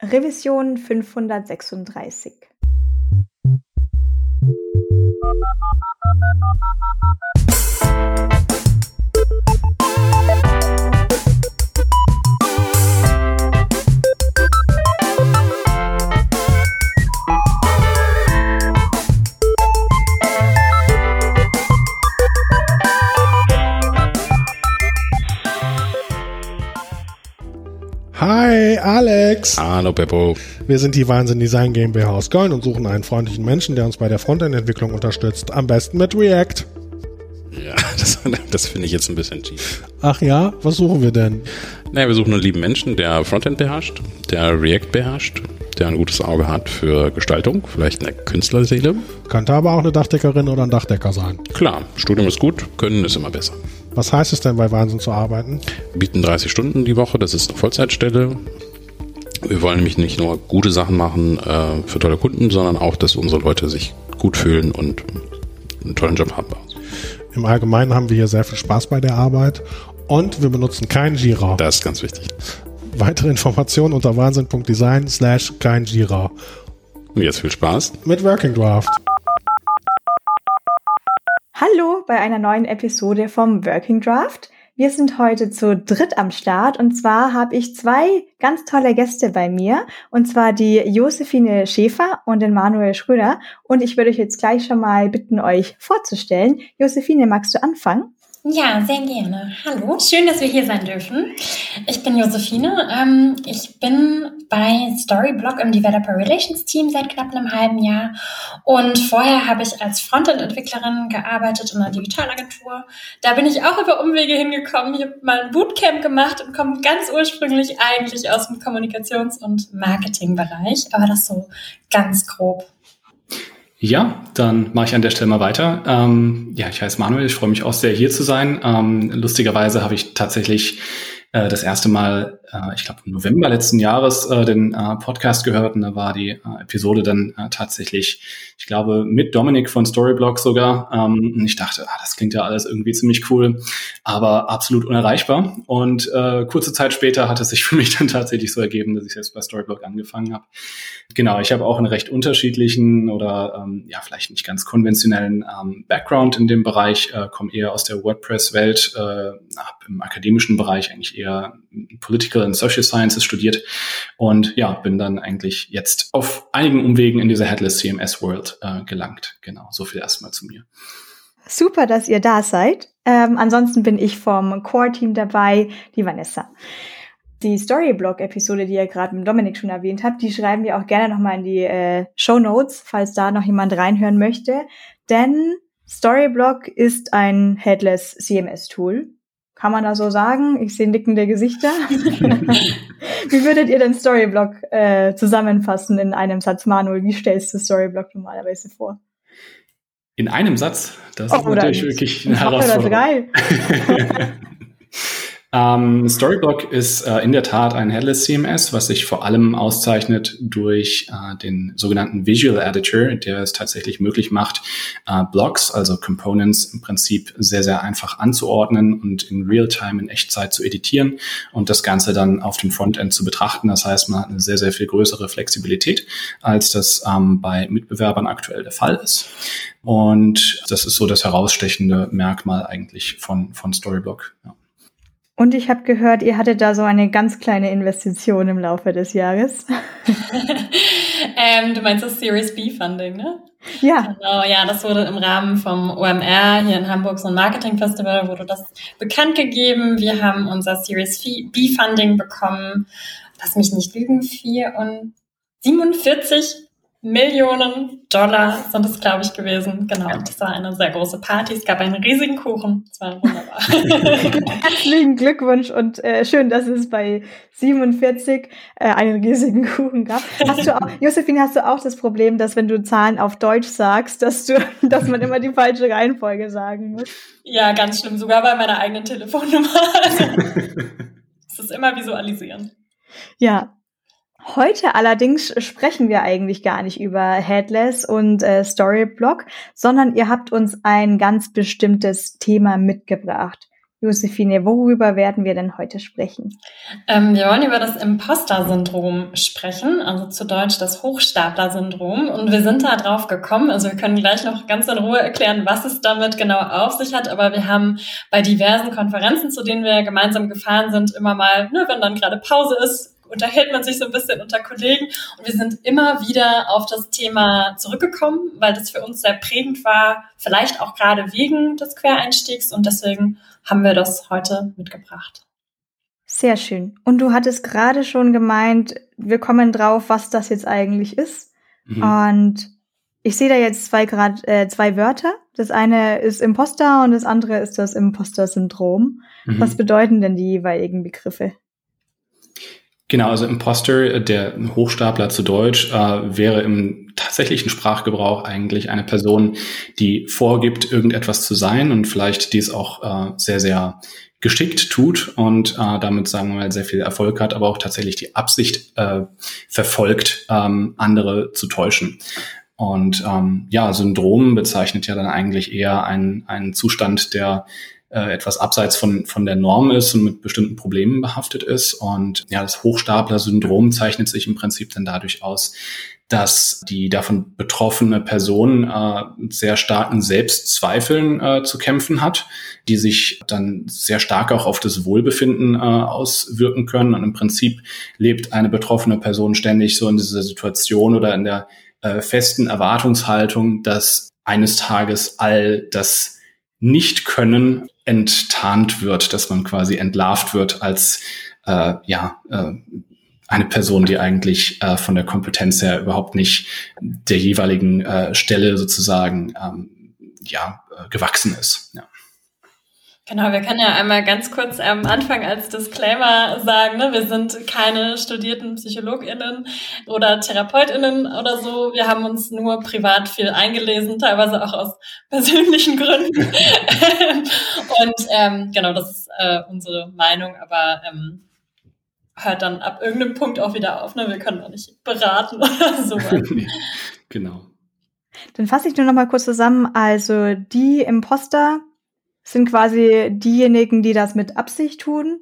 Revision 536. Hi, Alex. Hallo, Beppo. Wir sind die Wahnsinn Design GmbH aus Köln und suchen einen freundlichen Menschen, der uns bei der Frontend-Entwicklung unterstützt. Am besten mit React. Ja, das, das finde ich jetzt ein bisschen schief. Ach ja, was suchen wir denn? Naja, wir suchen einen lieben Menschen, der Frontend beherrscht, der React beherrscht, der ein gutes Auge hat für Gestaltung, vielleicht eine Künstlerseele. Könnte aber auch eine Dachdeckerin oder ein Dachdecker sein. Klar, Studium ist gut, Können ist immer besser. Was heißt es denn, bei Wahnsinn zu arbeiten? Wir bieten 30 Stunden die Woche, das ist eine Vollzeitstelle. Wir wollen nämlich nicht nur gute Sachen machen äh, für tolle Kunden, sondern auch, dass unsere Leute sich gut fühlen und einen tollen Job haben. Im Allgemeinen haben wir hier sehr viel Spaß bei der Arbeit und wir benutzen kein Jira. Das ist ganz wichtig. Weitere Informationen unter wahnsinn.design slash kein Jira. Und jetzt viel Spaß mit Working Draft. Hallo bei einer neuen Episode vom Working Draft. Wir sind heute zu dritt am Start und zwar habe ich zwei ganz tolle Gäste bei mir und zwar die Josephine Schäfer und den Manuel Schröder und ich würde euch jetzt gleich schon mal bitten, euch vorzustellen. Josephine, magst du anfangen? Ja, sehr gerne. Hallo, schön, dass wir hier sein dürfen. Ich bin Josephine. Ähm, ich bin bei Storyblock im Developer Relations Team seit knapp einem halben Jahr. Und vorher habe ich als Frontend-Entwicklerin gearbeitet in einer Digitalagentur. Da bin ich auch über Umwege hingekommen. Ich habe mal ein Bootcamp gemacht und komme ganz ursprünglich eigentlich aus dem Kommunikations- und Marketingbereich. Aber das so ganz grob. Ja, dann mache ich an der Stelle mal weiter. Ähm, ja, ich heiße Manuel, ich freue mich auch sehr, hier zu sein. Ähm, lustigerweise habe ich tatsächlich äh, das erste Mal, äh, ich glaube im November letzten Jahres, äh, den äh, Podcast gehört und da war die äh, Episode dann äh, tatsächlich, ich glaube, mit Dominik von Storyblock sogar. Ähm, und ich dachte, ah, das klingt ja alles irgendwie ziemlich cool, aber absolut unerreichbar. Und äh, kurze Zeit später hat es sich für mich dann tatsächlich so ergeben, dass ich jetzt bei Storyblock angefangen habe. Genau, ich habe auch einen recht unterschiedlichen oder ähm, ja vielleicht nicht ganz konventionellen ähm, Background in dem Bereich, äh, komme eher aus der WordPress-Welt, äh, habe im akademischen Bereich eigentlich eher Political and Social Sciences studiert und ja, bin dann eigentlich jetzt auf einigen Umwegen in diese Headless CMS World äh, gelangt. Genau, so viel erstmal zu mir. Super, dass ihr da seid. Ähm, ansonsten bin ich vom Core-Team dabei, die Vanessa. Die Storyblock-Episode, die ihr gerade mit Dominik schon erwähnt habt, die schreiben wir auch gerne nochmal in die äh, Show Notes, falls da noch jemand reinhören möchte. Denn Storyblock ist ein Headless CMS-Tool. Kann man da so sagen? Ich sehe nickende Gesichter. Wie würdet ihr den Storyblock äh, zusammenfassen in einem Satz, Manuel? Wie stellst du Storyblock normalerweise vor? In einem Satz? Das oh, ist natürlich wirklich eine Herausforderung. Oder drei. Ähm, Storyblock ist äh, in der Tat ein Headless CMS, was sich vor allem auszeichnet durch äh, den sogenannten Visual Editor, der es tatsächlich möglich macht, äh, Blocks, also Components im Prinzip sehr, sehr einfach anzuordnen und in Realtime, in Echtzeit zu editieren und das Ganze dann auf dem Frontend zu betrachten. Das heißt, man hat eine sehr, sehr viel größere Flexibilität, als das ähm, bei Mitbewerbern aktuell der Fall ist. Und das ist so das herausstechende Merkmal eigentlich von, von Storyblock. Ja. Und ich habe gehört, ihr hattet da so eine ganz kleine Investition im Laufe des Jahres. ähm, du meinst das Series B Funding, ne? Ja. Genau, ja, das wurde im Rahmen vom OMR hier in Hamburg so ein Marketing Festival, wurde das bekannt gegeben. Wir haben unser Series B Funding bekommen. Lass mich nicht lügen, 4 und 47 Millionen Dollar sind es, glaube ich, gewesen. Genau. Und das war eine sehr große Party. Es gab einen riesigen Kuchen. Es war wunderbar. Herzlichen Glückwunsch und äh, schön, dass es bei 47 äh, einen riesigen Kuchen gab. Hast du auch, Josephine, hast du auch das Problem, dass wenn du Zahlen auf Deutsch sagst, dass du, dass man immer die falsche Reihenfolge sagen muss? Ja, ganz schlimm. Sogar bei meiner eigenen Telefonnummer. Es ist immer visualisieren. Ja, Heute allerdings sprechen wir eigentlich gar nicht über Headless und äh, Storyblock, sondern ihr habt uns ein ganz bestimmtes Thema mitgebracht. Josephine, worüber werden wir denn heute sprechen? Ähm, wir wollen über das Imposter-Syndrom sprechen, also zu Deutsch das Hochstapler-Syndrom. Und wir sind da drauf gekommen, also wir können gleich noch ganz in Ruhe erklären, was es damit genau auf sich hat. Aber wir haben bei diversen Konferenzen, zu denen wir gemeinsam gefahren sind, immer mal, ne, wenn dann gerade Pause ist, unterhält man sich so ein bisschen unter Kollegen und wir sind immer wieder auf das Thema zurückgekommen, weil das für uns sehr prägend war, vielleicht auch gerade wegen des Quereinstiegs und deswegen haben wir das heute mitgebracht. Sehr schön. Und du hattest gerade schon gemeint, wir kommen drauf, was das jetzt eigentlich ist. Mhm. Und ich sehe da jetzt zwei Grad, äh, zwei Wörter. Das eine ist Imposter und das andere ist das Imposter-Syndrom. Mhm. Was bedeuten denn die jeweiligen Begriffe? Genau, also Imposter, der Hochstapler zu Deutsch, äh, wäre im tatsächlichen Sprachgebrauch eigentlich eine Person, die vorgibt, irgendetwas zu sein und vielleicht dies auch äh, sehr, sehr geschickt tut und äh, damit, sagen wir mal, sehr viel Erfolg hat, aber auch tatsächlich die Absicht äh, verfolgt, ähm, andere zu täuschen. Und ähm, ja, Syndrom bezeichnet ja dann eigentlich eher einen, einen Zustand, der äh, etwas abseits von, von der Norm ist und mit bestimmten Problemen behaftet ist. Und ja, das Hochstapler-Syndrom zeichnet sich im Prinzip dann dadurch aus, dass die davon betroffene Person äh, mit sehr starken Selbstzweifeln äh, zu kämpfen hat, die sich dann sehr stark auch auf das Wohlbefinden äh, auswirken können. Und im Prinzip lebt eine betroffene Person ständig so in dieser Situation oder in der äh, festen Erwartungshaltung, dass eines Tages all das Nicht-Können enttarnt wird, dass man quasi entlarvt wird als äh, ja äh, eine Person, die eigentlich äh, von der Kompetenz her überhaupt nicht der jeweiligen äh, Stelle sozusagen ähm, ja äh, gewachsen ist. Ja. Genau, wir können ja einmal ganz kurz am Anfang als Disclaimer sagen, ne, wir sind keine studierten PsychologInnen oder TherapeutInnen oder so. Wir haben uns nur privat viel eingelesen, teilweise auch aus persönlichen Gründen. Und ähm, genau, das ist äh, unsere Meinung, aber ähm, hört dann ab irgendeinem Punkt auch wieder auf. Ne? Wir können auch nicht beraten oder so. genau. Dann fasse ich nur noch mal kurz zusammen. Also die Imposter sind quasi diejenigen, die das mit Absicht tun.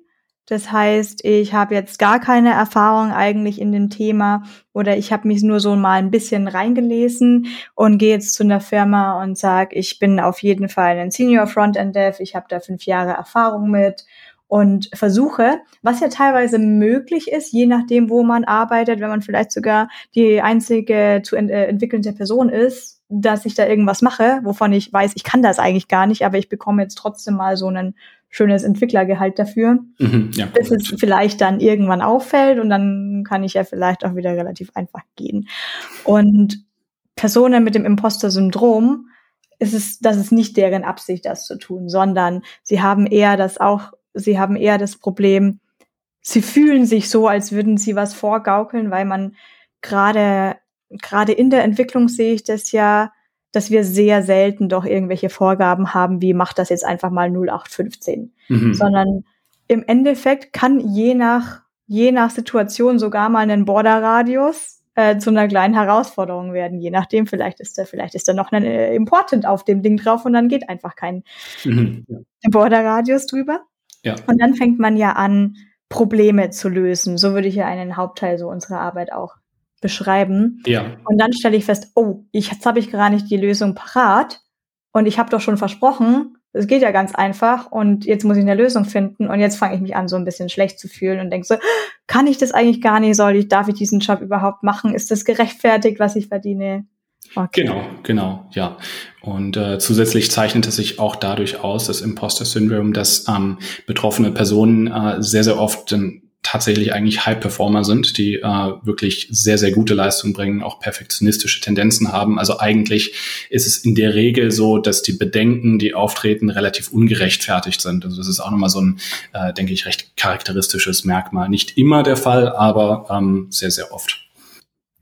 Das heißt, ich habe jetzt gar keine Erfahrung eigentlich in dem Thema oder ich habe mich nur so mal ein bisschen reingelesen und gehe jetzt zu einer Firma und sage, ich bin auf jeden Fall ein Senior Frontend Dev, ich habe da fünf Jahre Erfahrung mit und versuche, was ja teilweise möglich ist, je nachdem, wo man arbeitet, wenn man vielleicht sogar die einzige zu ent äh, entwickelnde Person ist, dass ich da irgendwas mache, wovon ich weiß, ich kann das eigentlich gar nicht, aber ich bekomme jetzt trotzdem mal so ein schönes Entwicklergehalt dafür, mhm, ja, bis es vielleicht dann irgendwann auffällt und dann kann ich ja vielleicht auch wieder relativ einfach gehen. Und Personen mit dem Imposter-Syndrom ist es, das ist nicht deren Absicht, das zu tun, sondern sie haben eher das auch, sie haben eher das Problem, sie fühlen sich so, als würden sie was vorgaukeln, weil man gerade gerade in der Entwicklung sehe ich das ja, dass wir sehr selten doch irgendwelche Vorgaben haben, wie macht das jetzt einfach mal 0815, mhm. sondern im Endeffekt kann je nach je nach Situation sogar mal ein Borderradius äh, zu einer kleinen Herausforderung werden. Je nachdem, vielleicht ist da vielleicht ist da noch ein äh, Important auf dem Ding drauf und dann geht einfach kein mhm. Borderradius drüber. Ja. Und dann fängt man ja an, Probleme zu lösen. So würde ich ja einen Hauptteil so unserer Arbeit auch beschreiben. Ja. Und dann stelle ich fest, oh, ich, jetzt habe ich gar nicht die Lösung parat und ich habe doch schon versprochen, es geht ja ganz einfach und jetzt muss ich eine Lösung finden und jetzt fange ich mich an, so ein bisschen schlecht zu fühlen und denke so, kann ich das eigentlich gar nicht, soll ich, darf ich diesen Job überhaupt machen? Ist das gerechtfertigt, was ich verdiene? Okay. Genau, genau, ja. Und äh, zusätzlich zeichnet es sich auch dadurch aus, das Imposter-Syndrom, dass ähm, betroffene Personen äh, sehr, sehr oft ähm, tatsächlich eigentlich High-Performer sind, die äh, wirklich sehr, sehr gute Leistung bringen, auch perfektionistische Tendenzen haben. Also eigentlich ist es in der Regel so, dass die Bedenken, die auftreten, relativ ungerechtfertigt sind. Also das ist auch nochmal so ein, äh, denke ich, recht charakteristisches Merkmal. Nicht immer der Fall, aber ähm, sehr, sehr oft.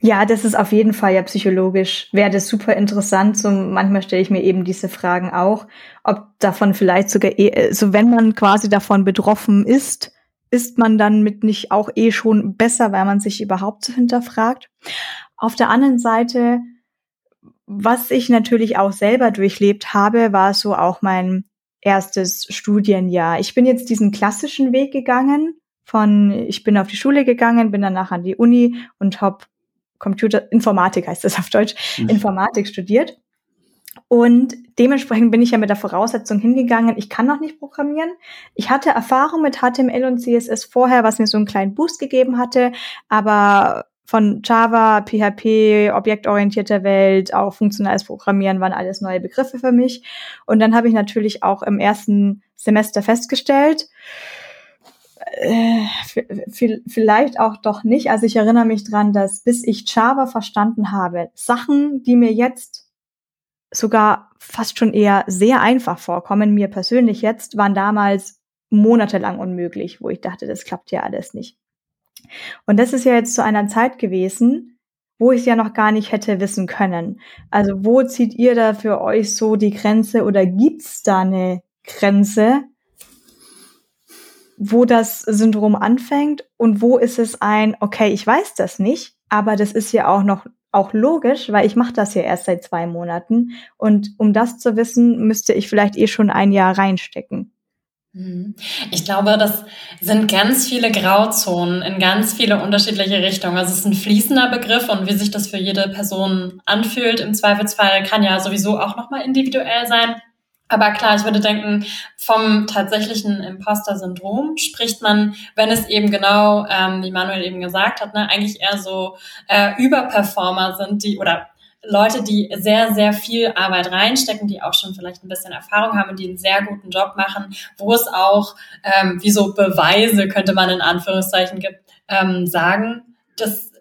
Ja, das ist auf jeden Fall ja psychologisch. Wäre das super interessant. So manchmal stelle ich mir eben diese Fragen auch, ob davon vielleicht sogar, eh, so wenn man quasi davon betroffen ist, ist man dann mit nicht auch eh schon besser, weil man sich überhaupt so hinterfragt. Auf der anderen Seite, was ich natürlich auch selber durchlebt habe, war so auch mein erstes Studienjahr. Ich bin jetzt diesen klassischen Weg gegangen von, ich bin auf die Schule gegangen, bin danach an die Uni und habe Computer, Informatik heißt das auf Deutsch, mhm. Informatik studiert. Und dementsprechend bin ich ja mit der Voraussetzung hingegangen, ich kann noch nicht programmieren. Ich hatte Erfahrung mit HTML und CSS vorher, was mir so einen kleinen Boost gegeben hatte, aber von Java, PHP, objektorientierter Welt, auch funktionales Programmieren waren alles neue Begriffe für mich. Und dann habe ich natürlich auch im ersten Semester festgestellt, äh, vielleicht auch doch nicht. Also ich erinnere mich dran, dass bis ich Java verstanden habe, Sachen, die mir jetzt sogar fast schon eher sehr einfach vorkommen, mir persönlich jetzt, waren damals monatelang unmöglich, wo ich dachte, das klappt ja alles nicht. Und das ist ja jetzt zu einer Zeit gewesen, wo ich es ja noch gar nicht hätte wissen können. Also wo zieht ihr da für euch so die Grenze oder gibt's da eine Grenze, wo das Syndrom anfängt und wo ist es ein, okay, ich weiß das nicht, aber das ist ja auch noch auch logisch, weil ich mache das ja erst seit zwei Monaten und um das zu wissen, müsste ich vielleicht eh schon ein Jahr reinstecken. Mhm. Ich glaube, das sind ganz viele Grauzonen in ganz viele unterschiedliche Richtungen. Also es ist ein fließender Begriff und wie sich das für jede Person anfühlt, im Zweifelsfall kann ja sowieso auch nochmal individuell sein. Aber klar, ich würde denken, vom tatsächlichen Imposter-Syndrom spricht man, wenn es eben genau, ähm, wie Manuel eben gesagt hat, ne, eigentlich eher so äh, Überperformer sind, die oder Leute, die sehr, sehr viel Arbeit reinstecken, die auch schon vielleicht ein bisschen Erfahrung haben und die einen sehr guten Job machen, wo es auch ähm, wie so Beweise, könnte man in Anführungszeichen gibt, ähm, sagen, dass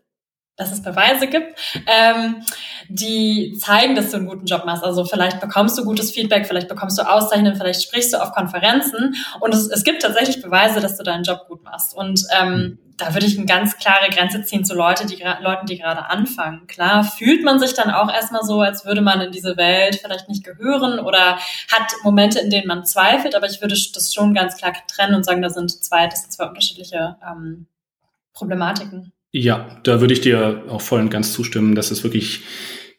dass es Beweise gibt, ähm, die zeigen, dass du einen guten Job machst. Also vielleicht bekommst du gutes Feedback, vielleicht bekommst du Auszeichnungen, vielleicht sprichst du auf Konferenzen und es, es gibt tatsächlich Beweise, dass du deinen Job gut machst. Und ähm, da würde ich eine ganz klare Grenze ziehen zu Leute, die, Leuten, die gerade anfangen. Klar fühlt man sich dann auch erstmal so, als würde man in diese Welt vielleicht nicht gehören oder hat Momente, in denen man zweifelt, aber ich würde das schon ganz klar trennen und sagen, da sind zwei, das sind zwei unterschiedliche ähm, Problematiken. Ja, da würde ich dir auch voll und ganz zustimmen, dass es wirklich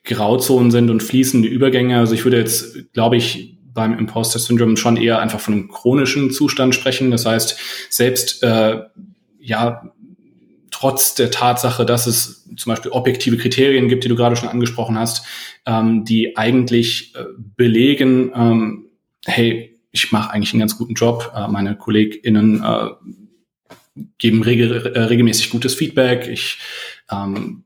Grauzonen sind und fließende Übergänge. Also ich würde jetzt, glaube ich, beim Imposter Syndrome schon eher einfach von einem chronischen Zustand sprechen. Das heißt, selbst äh, ja trotz der Tatsache, dass es zum Beispiel objektive Kriterien gibt, die du gerade schon angesprochen hast, ähm, die eigentlich äh, belegen, ähm, hey, ich mache eigentlich einen ganz guten Job, äh, meine KollegInnen äh, geben regel, äh, regelmäßig gutes Feedback, ich ähm,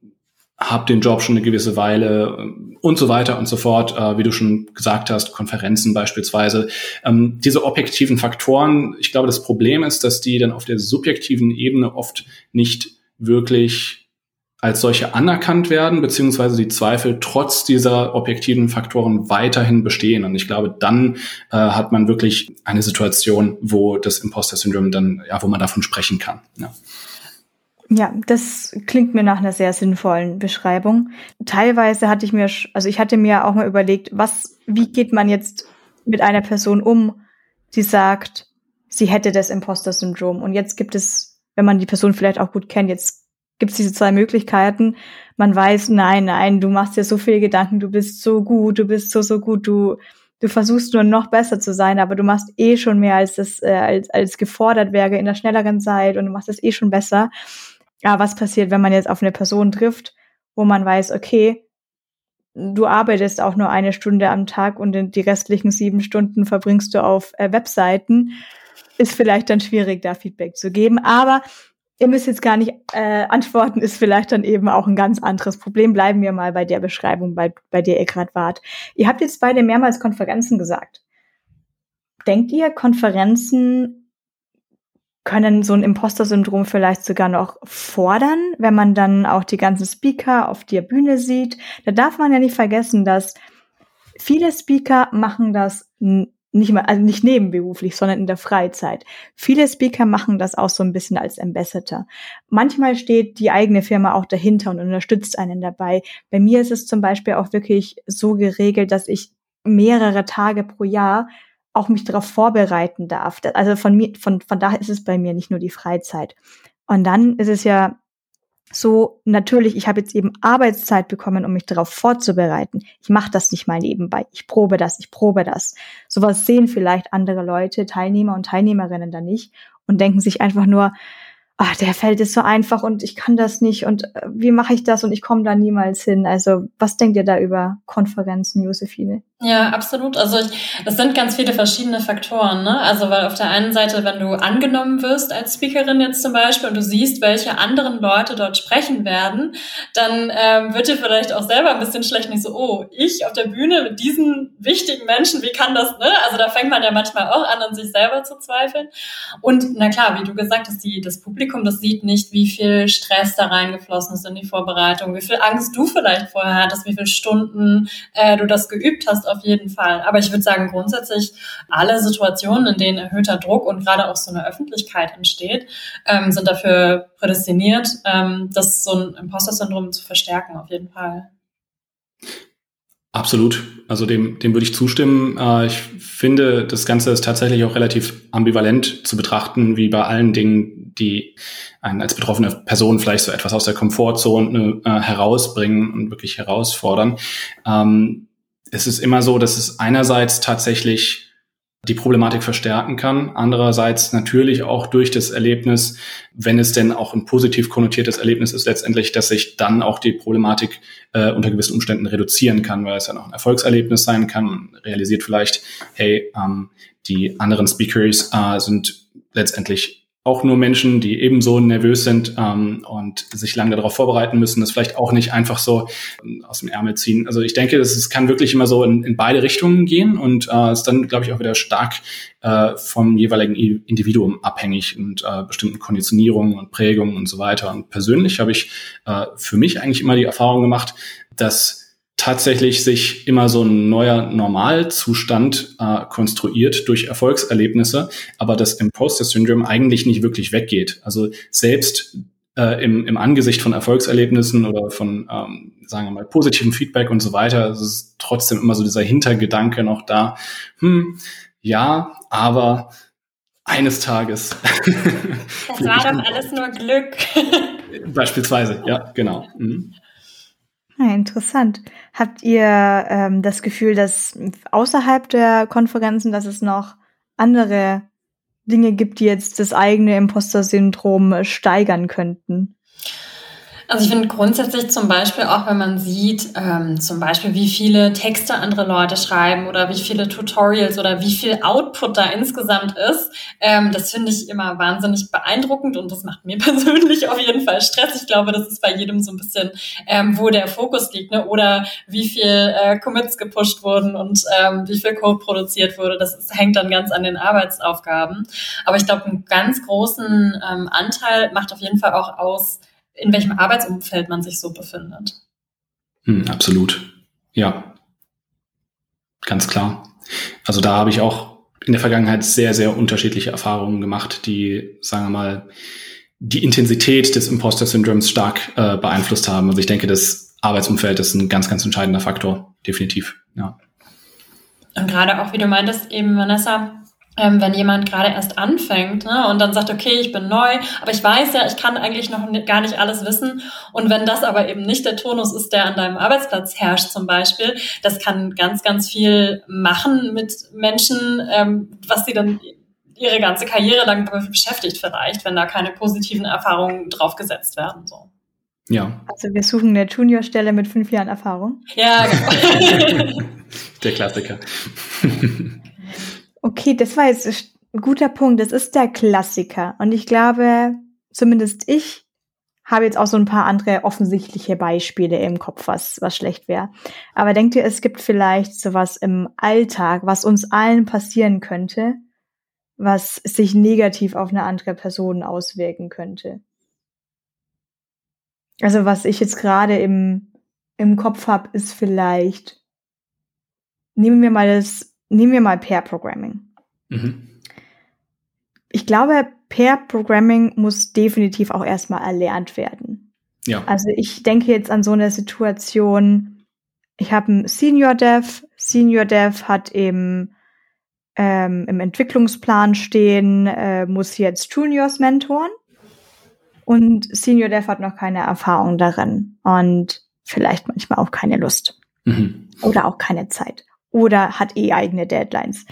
habe den Job schon eine gewisse Weile äh, und so weiter und so fort, äh, wie du schon gesagt hast, Konferenzen beispielsweise. Ähm, diese objektiven Faktoren, ich glaube, das Problem ist, dass die dann auf der subjektiven Ebene oft nicht wirklich als solche anerkannt werden, beziehungsweise die Zweifel trotz dieser objektiven Faktoren weiterhin bestehen. Und ich glaube, dann äh, hat man wirklich eine Situation, wo das Imposter-Syndrom dann, ja, wo man davon sprechen kann. Ja. Ja, das klingt mir nach einer sehr sinnvollen Beschreibung. Teilweise hatte ich mir, also ich hatte mir auch mal überlegt, was, wie geht man jetzt mit einer Person um, die sagt, sie hätte das Imposter-Syndrom. Und jetzt gibt es, wenn man die Person vielleicht auch gut kennt, jetzt gibt es diese zwei Möglichkeiten. Man weiß, nein, nein, du machst dir so viele Gedanken, du bist so gut, du bist so, so gut, du, du versuchst nur noch besser zu sein, aber du machst eh schon mehr, als das, äh, als, als gefordert wäre in der schnelleren Zeit und du machst es eh schon besser. Ja, was passiert, wenn man jetzt auf eine Person trifft, wo man weiß, okay, du arbeitest auch nur eine Stunde am Tag und die restlichen sieben Stunden verbringst du auf äh, Webseiten, ist vielleicht dann schwierig, da Feedback zu geben. Aber Ihr müsst jetzt gar nicht äh, antworten, ist vielleicht dann eben auch ein ganz anderes Problem. Bleiben wir mal bei der Beschreibung, bei, bei der ihr gerade wart. Ihr habt jetzt beide mehrmals Konferenzen gesagt. Denkt ihr, Konferenzen können so ein Imposter-Syndrom vielleicht sogar noch fordern, wenn man dann auch die ganzen Speaker auf der Bühne sieht? Da darf man ja nicht vergessen, dass viele Speaker machen das nicht mal, also nicht nebenberuflich, sondern in der Freizeit. Viele Speaker machen das auch so ein bisschen als Ambassador. Manchmal steht die eigene Firma auch dahinter und unterstützt einen dabei. Bei mir ist es zum Beispiel auch wirklich so geregelt, dass ich mehrere Tage pro Jahr auch mich darauf vorbereiten darf. Also von mir, von, von daher ist es bei mir nicht nur die Freizeit. Und dann ist es ja so natürlich, ich habe jetzt eben Arbeitszeit bekommen, um mich darauf vorzubereiten. Ich mache das nicht mal nebenbei. Ich probe das, ich probe das. Sowas sehen vielleicht andere Leute, Teilnehmer und Teilnehmerinnen da nicht und denken sich einfach nur, ah, der Feld ist so einfach und ich kann das nicht und äh, wie mache ich das und ich komme da niemals hin. Also was denkt ihr da über Konferenzen, Josephine? Ja, absolut. Also ich, das sind ganz viele verschiedene Faktoren. Ne? Also weil auf der einen Seite, wenn du angenommen wirst als Speakerin jetzt zum Beispiel und du siehst, welche anderen Leute dort sprechen werden, dann ähm, wird dir vielleicht auch selber ein bisschen schlecht, nicht so, oh, ich auf der Bühne mit diesen wichtigen Menschen, wie kann das, ne? Also da fängt man ja manchmal auch an, an sich selber zu zweifeln. Und na klar, wie du gesagt hast, die, das Publikum, das sieht nicht, wie viel Stress da reingeflossen ist in die Vorbereitung, wie viel Angst du vielleicht vorher hattest, wie viele Stunden äh, du das geübt hast auf jeden Fall. Aber ich würde sagen, grundsätzlich alle Situationen, in denen erhöhter Druck und gerade auch so eine Öffentlichkeit entsteht, ähm, sind dafür prädestiniert, ähm, das so ein Imposter-Syndrom zu verstärken, auf jeden Fall. Absolut. Also dem, dem würde ich zustimmen. Äh, ich finde, das Ganze ist tatsächlich auch relativ ambivalent zu betrachten, wie bei allen Dingen, die einen als betroffene Person vielleicht so etwas aus der Komfortzone äh, herausbringen und wirklich herausfordern. Ähm, es ist immer so, dass es einerseits tatsächlich die Problematik verstärken kann. Andererseits natürlich auch durch das Erlebnis, wenn es denn auch ein positiv konnotiertes Erlebnis ist, letztendlich, dass sich dann auch die Problematik äh, unter gewissen Umständen reduzieren kann, weil es ja noch ein Erfolgserlebnis sein kann. Realisiert vielleicht, hey, ähm, die anderen Speakers äh, sind letztendlich auch nur Menschen, die ebenso nervös sind ähm, und sich lange darauf vorbereiten müssen, das vielleicht auch nicht einfach so ähm, aus dem Ärmel ziehen. Also ich denke, es kann wirklich immer so in, in beide Richtungen gehen und äh, ist dann, glaube ich, auch wieder stark äh, vom jeweiligen Individuum abhängig und äh, bestimmten Konditionierungen und Prägungen und so weiter. Und persönlich habe ich äh, für mich eigentlich immer die Erfahrung gemacht, dass tatsächlich sich immer so ein neuer Normalzustand äh, konstruiert durch Erfolgserlebnisse, aber das Imposter-Syndrom eigentlich nicht wirklich weggeht. Also selbst äh, im, im Angesicht von Erfolgserlebnissen oder von, ähm, sagen wir mal, positivem Feedback und so weiter, ist es trotzdem immer so dieser Hintergedanke noch da, hm, ja, aber eines Tages. Das war doch alles nur Glück. Beispielsweise, ja, genau. Mhm. Ja, interessant. Habt ihr ähm, das Gefühl, dass außerhalb der Konferenzen, dass es noch andere Dinge gibt, die jetzt das eigene Imposter-Syndrom steigern könnten? Also ich finde grundsätzlich zum Beispiel auch, wenn man sieht, ähm, zum Beispiel, wie viele Texte andere Leute schreiben oder wie viele Tutorials oder wie viel Output da insgesamt ist, ähm, das finde ich immer wahnsinnig beeindruckend und das macht mir persönlich auf jeden Fall Stress. Ich glaube, das ist bei jedem so ein bisschen, ähm, wo der Fokus liegt, ne? oder wie viel äh, Commits gepusht wurden und ähm, wie viel Code produziert wurde. Das ist, hängt dann ganz an den Arbeitsaufgaben. Aber ich glaube, einen ganz großen ähm, Anteil macht auf jeden Fall auch aus, in welchem Arbeitsumfeld man sich so befindet. Hm, absolut. Ja. Ganz klar. Also da habe ich auch in der Vergangenheit sehr, sehr unterschiedliche Erfahrungen gemacht, die, sagen wir mal, die Intensität des Imposter-Syndroms stark äh, beeinflusst haben. Also ich denke, das Arbeitsumfeld ist ein ganz, ganz entscheidender Faktor, definitiv. Ja. Und gerade auch, wie du meintest, eben Vanessa, ähm, wenn jemand gerade erst anfängt ne, und dann sagt, okay, ich bin neu, aber ich weiß ja, ich kann eigentlich noch gar nicht alles wissen. Und wenn das aber eben nicht der Tonus ist, der an deinem Arbeitsplatz herrscht zum Beispiel, das kann ganz, ganz viel machen mit Menschen, ähm, was sie dann ihre ganze Karriere lang beschäftigt vielleicht, wenn da keine positiven Erfahrungen drauf gesetzt werden. So. Ja. Also wir suchen eine Juniorstelle mit fünf Jahren Erfahrung. Ja, genau. der Klassiker. Okay, das war jetzt ein guter Punkt. Das ist der Klassiker. Und ich glaube, zumindest ich habe jetzt auch so ein paar andere offensichtliche Beispiele im Kopf, was, was schlecht wäre. Aber denkt ihr, es gibt vielleicht sowas im Alltag, was uns allen passieren könnte, was sich negativ auf eine andere Person auswirken könnte? Also was ich jetzt gerade im, im Kopf habe, ist vielleicht, nehmen wir mal das nehmen wir mal Pair Programming. Mhm. Ich glaube, Pair Programming muss definitiv auch erstmal erlernt werden. Ja. Also ich denke jetzt an so eine Situation, ich habe einen Senior Dev, Senior Dev hat eben ähm, im Entwicklungsplan stehen, äh, muss jetzt Juniors mentoren. und Senior Dev hat noch keine Erfahrung darin und vielleicht manchmal auch keine Lust mhm. oder auch keine Zeit oder hat eh eigene Deadlines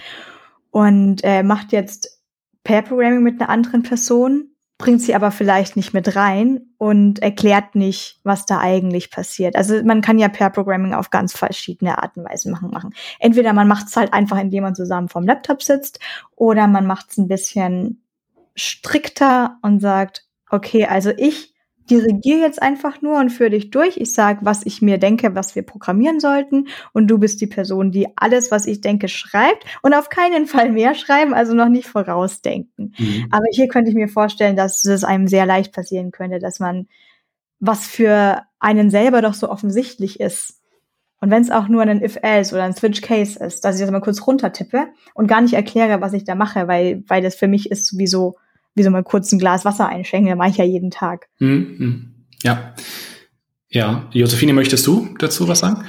und äh, macht jetzt Pair Programming mit einer anderen Person bringt sie aber vielleicht nicht mit rein und erklärt nicht, was da eigentlich passiert. Also man kann ja Pair Programming auf ganz verschiedene Arten und Weisen machen. machen. Entweder man macht es halt einfach, indem man zusammen vom Laptop sitzt, oder man macht es ein bisschen strikter und sagt, okay, also ich dirigiere jetzt einfach nur und führe dich durch. Ich sage, was ich mir denke, was wir programmieren sollten. Und du bist die Person, die alles, was ich denke, schreibt und auf keinen Fall mehr schreiben, also noch nicht vorausdenken. Mhm. Aber hier könnte ich mir vorstellen, dass es einem sehr leicht passieren könnte, dass man was für einen selber doch so offensichtlich ist. Und wenn es auch nur ein If-Else oder ein Switch-Case ist, dass ich das mal kurz runtertippe und gar nicht erkläre, was ich da mache, weil, weil das für mich ist sowieso wie so mal kurz ein Glas Wasser einschenken, mache ich ja jeden Tag. Mhm. Ja. Ja. Josephine, möchtest du dazu was sagen?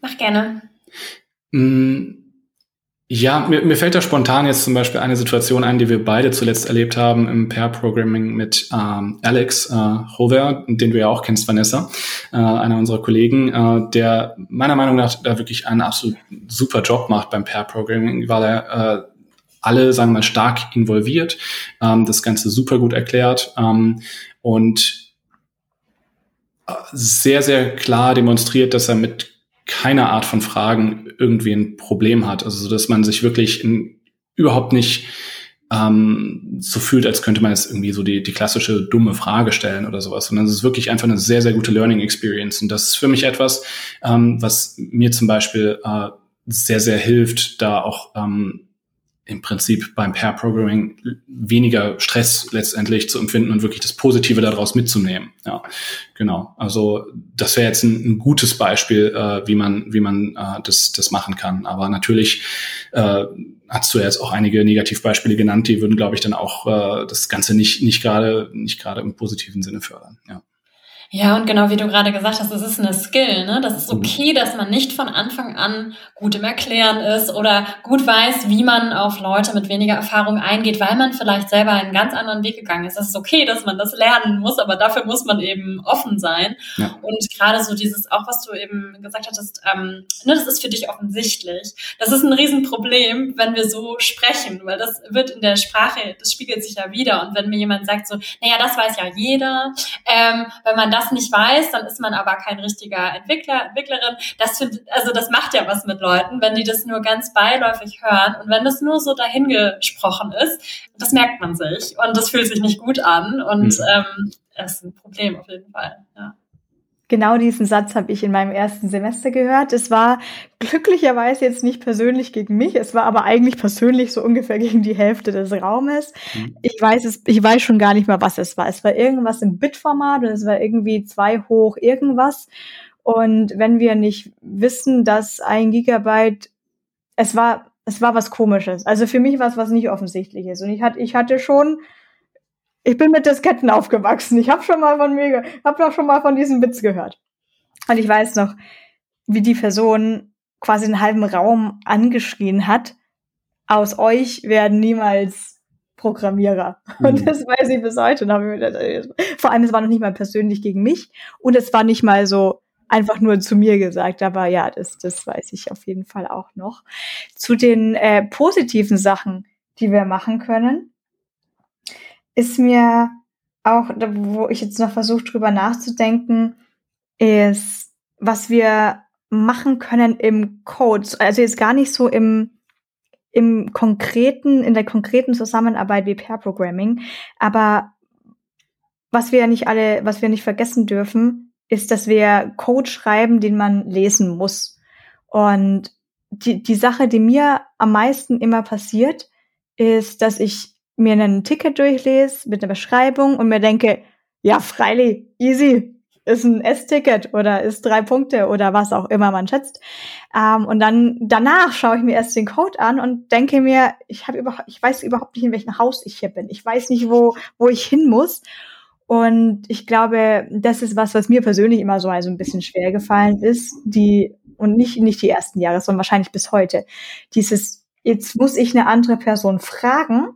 Mach gerne. Mm, ja, mir, mir fällt da spontan jetzt zum Beispiel eine Situation ein, die wir beide zuletzt erlebt haben im Pair-Programming mit ähm, Alex äh, Hover, den du ja auch kennst, Vanessa, äh, einer unserer Kollegen, äh, der meiner Meinung nach da wirklich einen absolut super Job macht beim Pair-Programming, weil er äh, alle, sagen wir mal, stark involviert, ähm, das Ganze super gut erklärt ähm, und äh, sehr, sehr klar demonstriert, dass er mit keiner Art von Fragen irgendwie ein Problem hat. Also, dass man sich wirklich in, überhaupt nicht ähm, so fühlt, als könnte man jetzt irgendwie so die, die klassische dumme Frage stellen oder sowas, sondern es ist wirklich einfach eine sehr, sehr gute Learning Experience. Und das ist für mich etwas, ähm, was mir zum Beispiel äh, sehr, sehr hilft, da auch ähm, im Prinzip beim Pair Programming weniger Stress letztendlich zu empfinden und wirklich das Positive daraus mitzunehmen. Ja, genau. Also das wäre jetzt ein, ein, gutes Beispiel, äh, wie man wie man äh, das das machen kann. Aber natürlich äh, hast du jetzt auch einige Negativbeispiele genannt, die würden, glaube ich, dann auch äh, das Ganze nicht nicht gerade nicht gerade im positiven Sinne fördern. Ja. Ja, und genau wie du gerade gesagt hast, es ist eine Skill. Ne? Das ist mhm. okay, dass man nicht von Anfang an gut im Erklären ist oder gut weiß, wie man auf Leute mit weniger Erfahrung eingeht, weil man vielleicht selber einen ganz anderen Weg gegangen ist. Es ist okay, dass man das lernen muss, aber dafür muss man eben offen sein. Ja. Und gerade so dieses, auch was du eben gesagt hattest, ähm, ne, das ist für dich offensichtlich. Das ist ein Riesenproblem, wenn wir so sprechen, weil das wird in der Sprache, das spiegelt sich ja wieder. Und wenn mir jemand sagt so, naja, das weiß ja jeder, ähm, wenn man das das nicht weiß, dann ist man aber kein richtiger Entwickler, Entwicklerin. Das find, also das macht ja was mit Leuten, wenn die das nur ganz beiläufig hören und wenn das nur so dahingesprochen ist, das merkt man sich und das fühlt sich nicht gut an und mhm. ähm, das ist ein Problem auf jeden Fall. Ja. Genau diesen Satz habe ich in meinem ersten Semester gehört. Es war glücklicherweise jetzt nicht persönlich gegen mich, es war aber eigentlich persönlich so ungefähr gegen die Hälfte des Raumes. Mhm. Ich weiß es, ich weiß schon gar nicht mehr, was es war. Es war irgendwas im Bitformat und es war irgendwie zwei hoch irgendwas. Und wenn wir nicht wissen, dass ein Gigabyte, es war, es war was Komisches. Also für mich war es was nicht offensichtliches. Und ich hatte, ich hatte schon ich bin mit Disketten aufgewachsen. Ich habe schon mal von mir, habe doch schon mal von diesem Witz gehört. Und ich weiß noch, wie die Person quasi einen halben Raum angeschrien hat. Aus euch werden niemals Programmierer. Mhm. Und das weiß ich bis heute. Vor allem, es war noch nicht mal persönlich gegen mich. Und es war nicht mal so einfach nur zu mir gesagt. Aber ja, das, das weiß ich auf jeden Fall auch noch. Zu den äh, positiven Sachen, die wir machen können ist mir auch, wo ich jetzt noch versuche, drüber nachzudenken, ist, was wir machen können im Code. Also jetzt gar nicht so im, im konkreten, in der konkreten Zusammenarbeit wie Pair Programming, aber was wir nicht alle, was wir nicht vergessen dürfen, ist, dass wir Code schreiben, den man lesen muss. Und die, die Sache, die mir am meisten immer passiert, ist, dass ich mir ein Ticket durchlese mit einer Beschreibung und mir denke, ja, freilich, easy, ist ein S-Ticket oder ist drei Punkte oder was auch immer man schätzt. Ähm, und dann danach schaue ich mir erst den Code an und denke mir, ich habe überhaupt, ich weiß überhaupt nicht, in welchem Haus ich hier bin. Ich weiß nicht, wo, wo ich hin muss. Und ich glaube, das ist was, was mir persönlich immer so also ein bisschen schwer gefallen ist, die, und nicht, nicht die ersten Jahre, sondern wahrscheinlich bis heute. Dieses, jetzt muss ich eine andere Person fragen,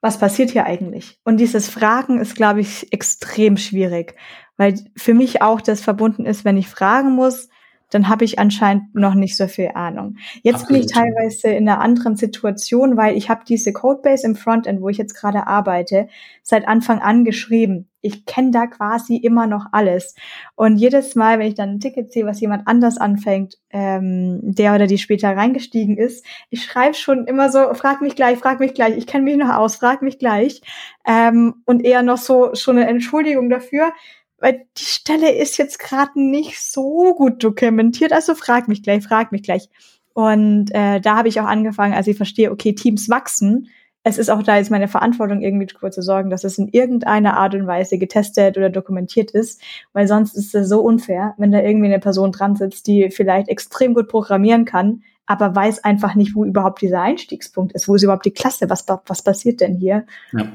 was passiert hier eigentlich? Und dieses Fragen ist, glaube ich, extrem schwierig, weil für mich auch das verbunden ist, wenn ich fragen muss, dann habe ich anscheinend noch nicht so viel Ahnung. Jetzt Absolut. bin ich teilweise in einer anderen Situation, weil ich habe diese Codebase im Frontend, wo ich jetzt gerade arbeite, seit Anfang an geschrieben. Ich kenne da quasi immer noch alles. Und jedes Mal, wenn ich dann ein Ticket sehe, was jemand anders anfängt, ähm, der oder die später reingestiegen ist, ich schreibe schon immer so, frag mich gleich, frag mich gleich, ich kenne mich noch aus, frag mich gleich. Ähm, und eher noch so schon eine Entschuldigung dafür, weil die Stelle ist jetzt gerade nicht so gut dokumentiert, also frag mich gleich, frag mich gleich. Und äh, da habe ich auch angefangen, als ich verstehe, okay, Teams wachsen. Es ist auch da jetzt meine Verantwortung, irgendwie kurz zu sorgen, dass es in irgendeiner Art und Weise getestet oder dokumentiert ist, weil sonst ist es so unfair, wenn da irgendwie eine Person dran sitzt, die vielleicht extrem gut programmieren kann, aber weiß einfach nicht, wo überhaupt dieser Einstiegspunkt ist, wo ist überhaupt die Klasse, was, was passiert denn hier? Ja.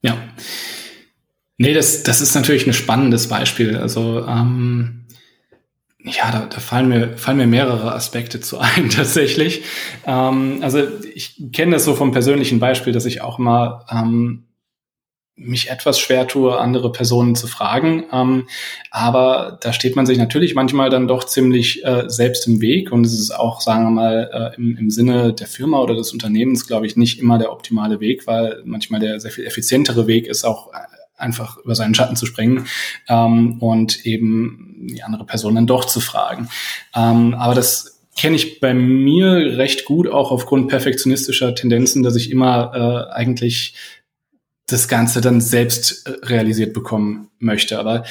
Ja. Nee, das, das ist natürlich ein spannendes Beispiel. Also ähm, ja, da, da fallen, mir, fallen mir mehrere Aspekte zu ein tatsächlich. Ähm, also ich kenne das so vom persönlichen Beispiel, dass ich auch mal ähm, mich etwas schwer tue, andere Personen zu fragen. Ähm, aber da steht man sich natürlich manchmal dann doch ziemlich äh, selbst im Weg. Und es ist auch, sagen wir mal, äh, im, im Sinne der Firma oder des Unternehmens, glaube ich, nicht immer der optimale Weg, weil manchmal der sehr viel effizientere Weg ist, auch einfach über seinen Schatten zu springen ähm, und eben die andere Person dann doch zu fragen. Ähm, aber das kenne ich bei mir recht gut, auch aufgrund perfektionistischer Tendenzen, dass ich immer äh, eigentlich das Ganze dann selbst äh, realisiert bekommen möchte. Aber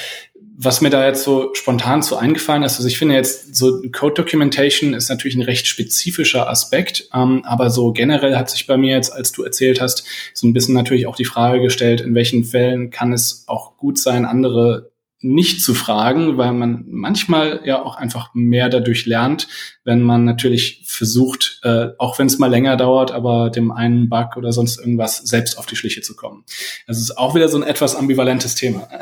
was mir da jetzt so spontan so eingefallen ist, also ich finde jetzt so Code Documentation ist natürlich ein recht spezifischer Aspekt, ähm, aber so generell hat sich bei mir jetzt, als du erzählt hast, so ein bisschen natürlich auch die Frage gestellt, in welchen Fällen kann es auch gut sein, andere nicht zu fragen, weil man manchmal ja auch einfach mehr dadurch lernt, wenn man natürlich versucht, äh, auch wenn es mal länger dauert, aber dem einen Bug oder sonst irgendwas selbst auf die Schliche zu kommen. Das ist auch wieder so ein etwas ambivalentes Thema.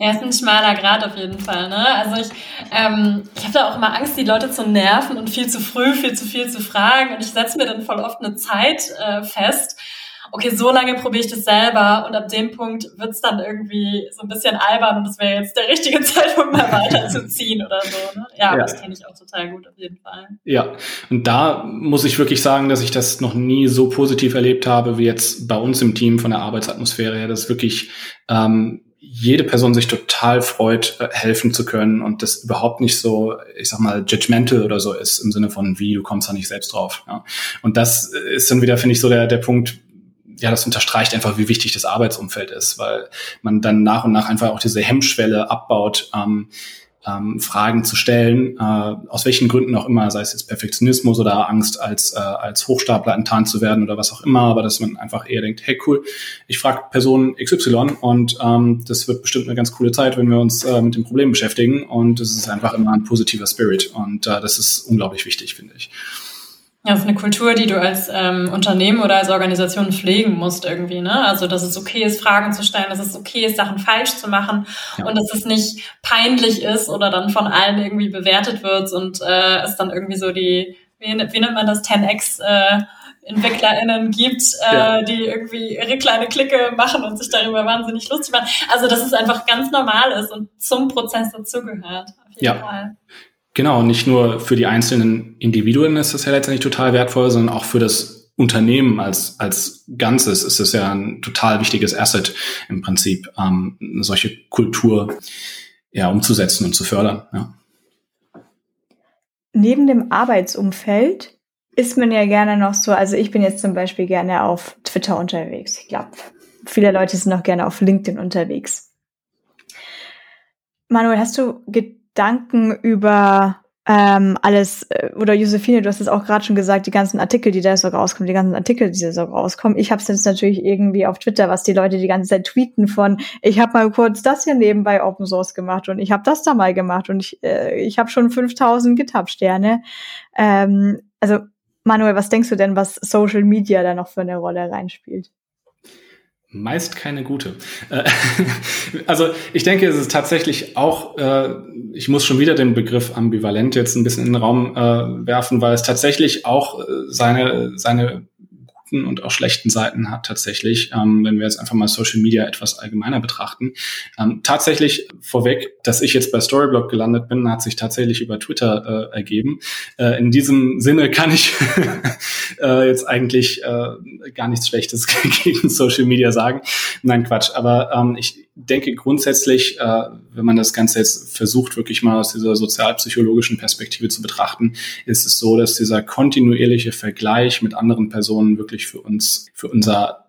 Ja, ist ein schmaler Grad auf jeden Fall. Ne? Also ich, ähm, ich habe da auch immer Angst, die Leute zu nerven und viel zu früh, viel zu viel zu fragen. Und ich setze mir dann voll oft eine Zeit äh, fest okay, so lange probiere ich das selber und ab dem Punkt wird's dann irgendwie so ein bisschen albern und das wäre jetzt der richtige Zeitpunkt, mal weiterzuziehen oder so. Ne? Ja, ja. das kenne ich auch total gut auf jeden Fall. Ja, und da muss ich wirklich sagen, dass ich das noch nie so positiv erlebt habe wie jetzt bei uns im Team von der Arbeitsatmosphäre her. Das wirklich ähm, jede Person sich total freut, äh, helfen zu können und das überhaupt nicht so, ich sag mal, judgmental oder so ist im Sinne von wie, du kommst da nicht selbst drauf. Ja. Und das ist dann wieder, finde ich, so der, der Punkt, ja, das unterstreicht einfach, wie wichtig das Arbeitsumfeld ist, weil man dann nach und nach einfach auch diese Hemmschwelle abbaut, ähm, ähm, Fragen zu stellen, äh, aus welchen Gründen auch immer, sei es jetzt Perfektionismus oder Angst, als, äh, als Hochstapler enttarnt zu werden oder was auch immer, aber dass man einfach eher denkt, hey cool, ich frage Person XY und ähm, das wird bestimmt eine ganz coole Zeit, wenn wir uns äh, mit dem Problem beschäftigen und es ist einfach immer ein positiver Spirit und äh, das ist unglaublich wichtig, finde ich. Ja, ist eine Kultur, die du als ähm, Unternehmen oder als Organisation pflegen musst irgendwie, ne? Also, dass es okay ist, Fragen zu stellen, dass es okay ist, Sachen falsch zu machen ja. und dass es nicht peinlich ist oder dann von allen irgendwie bewertet wird und äh, es dann irgendwie so die, wie, wie nennt man das, 10x äh, EntwicklerInnen gibt, äh, ja. die irgendwie ihre kleine Clique machen und sich darüber wahnsinnig lustig machen. Also, dass es einfach ganz normal ist und zum Prozess dazugehört. Auf jeden ja. Fall. Genau, nicht nur für die einzelnen Individuen ist das ja letztendlich total wertvoll, sondern auch für das Unternehmen als, als Ganzes ist es ja ein total wichtiges Asset im Prinzip, ähm, eine solche Kultur ja, umzusetzen und zu fördern. Ja. Neben dem Arbeitsumfeld ist man ja gerne noch so, also ich bin jetzt zum Beispiel gerne auf Twitter unterwegs. Ich glaube, viele Leute sind auch gerne auf LinkedIn unterwegs. Manuel, hast du Gedanken über ähm, alles, äh, oder Josephine, du hast es auch gerade schon gesagt, die ganzen Artikel, die da so rauskommen, die ganzen Artikel, die da so rauskommen. Ich habe es jetzt natürlich irgendwie auf Twitter, was die Leute die ganze Zeit tweeten von, ich habe mal kurz das hier nebenbei Open Source gemacht und ich habe das da mal gemacht und ich, äh, ich habe schon 5000 GitHub-Sterne. Ähm, also Manuel, was denkst du denn, was Social Media da noch für eine Rolle reinspielt? Meist keine gute. Äh, also ich denke, es ist tatsächlich auch, äh, ich muss schon wieder den Begriff ambivalent jetzt ein bisschen in den Raum äh, werfen, weil es tatsächlich auch seine, seine guten und auch schlechten Seiten hat tatsächlich, ähm, wenn wir jetzt einfach mal Social Media etwas allgemeiner betrachten. Ähm, tatsächlich vorweg, dass ich jetzt bei Storyblock gelandet bin, hat sich tatsächlich über Twitter äh, ergeben. Äh, in diesem Sinne kann ich äh, jetzt eigentlich äh, gar nichts Schlechtes gegen Social Media sagen. Nein, Quatsch. Aber ähm, ich denke grundsätzlich, äh, wenn man das Ganze jetzt versucht, wirklich mal aus dieser sozialpsychologischen Perspektive zu betrachten, ist es so, dass dieser kontinuierliche Vergleich mit anderen Personen wirklich für uns, für unser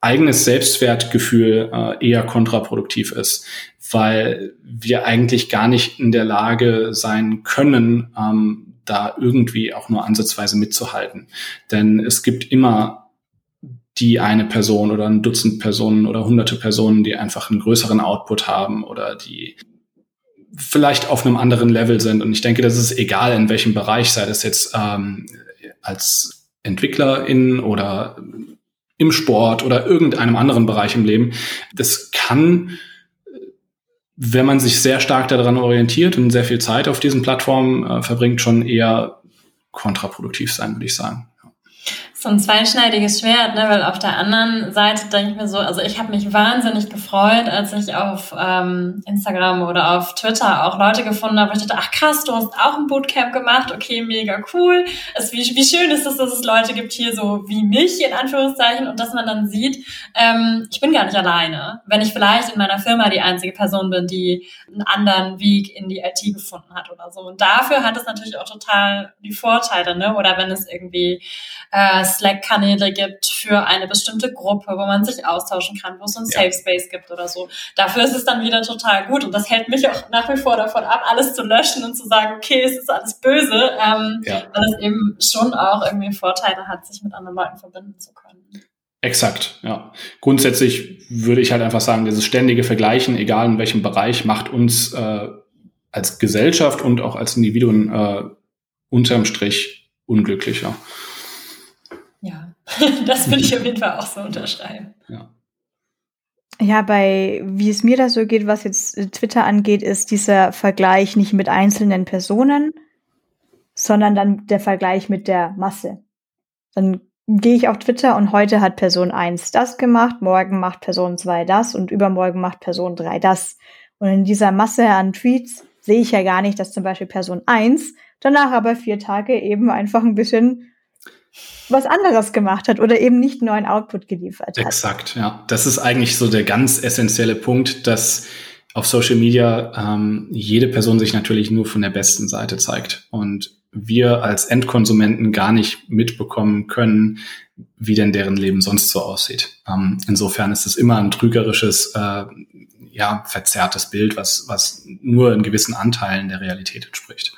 eigenes Selbstwertgefühl äh, eher kontraproduktiv ist, weil wir eigentlich gar nicht in der Lage sein können, ähm, da irgendwie auch nur ansatzweise mitzuhalten. Denn es gibt immer die eine Person oder ein Dutzend Personen oder hunderte Personen, die einfach einen größeren Output haben oder die vielleicht auf einem anderen Level sind. Und ich denke, das ist egal, in welchem Bereich, sei das jetzt ähm, als Entwicklerin oder im Sport oder irgendeinem anderen Bereich im Leben. Das kann, wenn man sich sehr stark daran orientiert und sehr viel Zeit auf diesen Plattformen äh, verbringt, schon eher kontraproduktiv sein, würde ich sagen so ein zweischneidiges Schwert, ne? weil auf der anderen Seite denke ich mir so, also ich habe mich wahnsinnig gefreut, als ich auf ähm, Instagram oder auf Twitter auch Leute gefunden habe, ich dachte, ach krass, du hast auch ein Bootcamp gemacht, okay, mega cool. Es, wie, wie schön ist es, dass es Leute gibt hier so wie mich, in Anführungszeichen, und dass man dann sieht, ähm, ich bin gar nicht alleine. Wenn ich vielleicht in meiner Firma die einzige Person bin, die einen anderen Weg in die IT gefunden hat oder so. Und dafür hat es natürlich auch total die Vorteile, ne? Oder wenn es irgendwie äh, Slack-Kanäle gibt für eine bestimmte Gruppe, wo man sich austauschen kann, wo es so ein ja. Safe Space gibt oder so. Dafür ist es dann wieder total gut und das hält mich auch nach wie vor davon ab, alles zu löschen und zu sagen, okay, es ist alles böse, ähm, ja. weil es eben schon auch irgendwie Vorteile hat, sich mit anderen Leuten verbinden zu können. Exakt, ja. Grundsätzlich würde ich halt einfach sagen, dieses ständige Vergleichen, egal in welchem Bereich, macht uns äh, als Gesellschaft und auch als Individuen äh, unterm Strich unglücklicher. Das würde ich auf jeden Fall auch so unterschreiben. Ja. Ja, bei wie es mir da so geht, was jetzt Twitter angeht, ist dieser Vergleich nicht mit einzelnen Personen, sondern dann der Vergleich mit der Masse. Dann gehe ich auf Twitter und heute hat Person 1 das gemacht, morgen macht Person 2 das und übermorgen macht Person 3 das. Und in dieser Masse an Tweets sehe ich ja gar nicht, dass zum Beispiel Person 1 danach aber vier Tage eben einfach ein bisschen was anderes gemacht hat oder eben nicht neuen Output geliefert hat. Exakt, ja. Das ist eigentlich so der ganz essentielle Punkt, dass auf Social Media ähm, jede Person sich natürlich nur von der besten Seite zeigt und wir als Endkonsumenten gar nicht mitbekommen können, wie denn deren Leben sonst so aussieht. Ähm, insofern ist es immer ein trügerisches, äh, ja, verzerrtes Bild, was, was nur in gewissen Anteilen der Realität entspricht.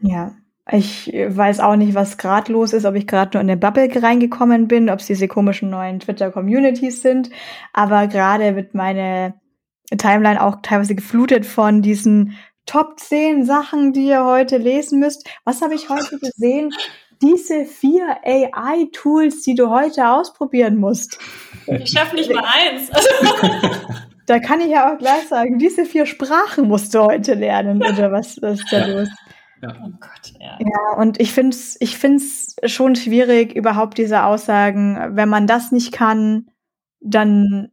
Ja, ich weiß auch nicht, was gerade los ist, ob ich gerade nur in eine Bubble reingekommen bin, ob es diese komischen neuen Twitter-Communities sind. Aber gerade wird meine Timeline auch teilweise geflutet von diesen Top 10 Sachen, die ihr heute lesen müsst. Was habe ich heute gesehen? Diese vier AI-Tools, die du heute ausprobieren musst. Ich schaffe nicht mal eins. da kann ich ja auch gleich sagen, diese vier Sprachen musst du heute lernen. Oder was, was ist da los? Ja. Oh Gott, ja. ja, und ich finde es ich find's schon schwierig, überhaupt diese Aussagen, wenn man das nicht kann, dann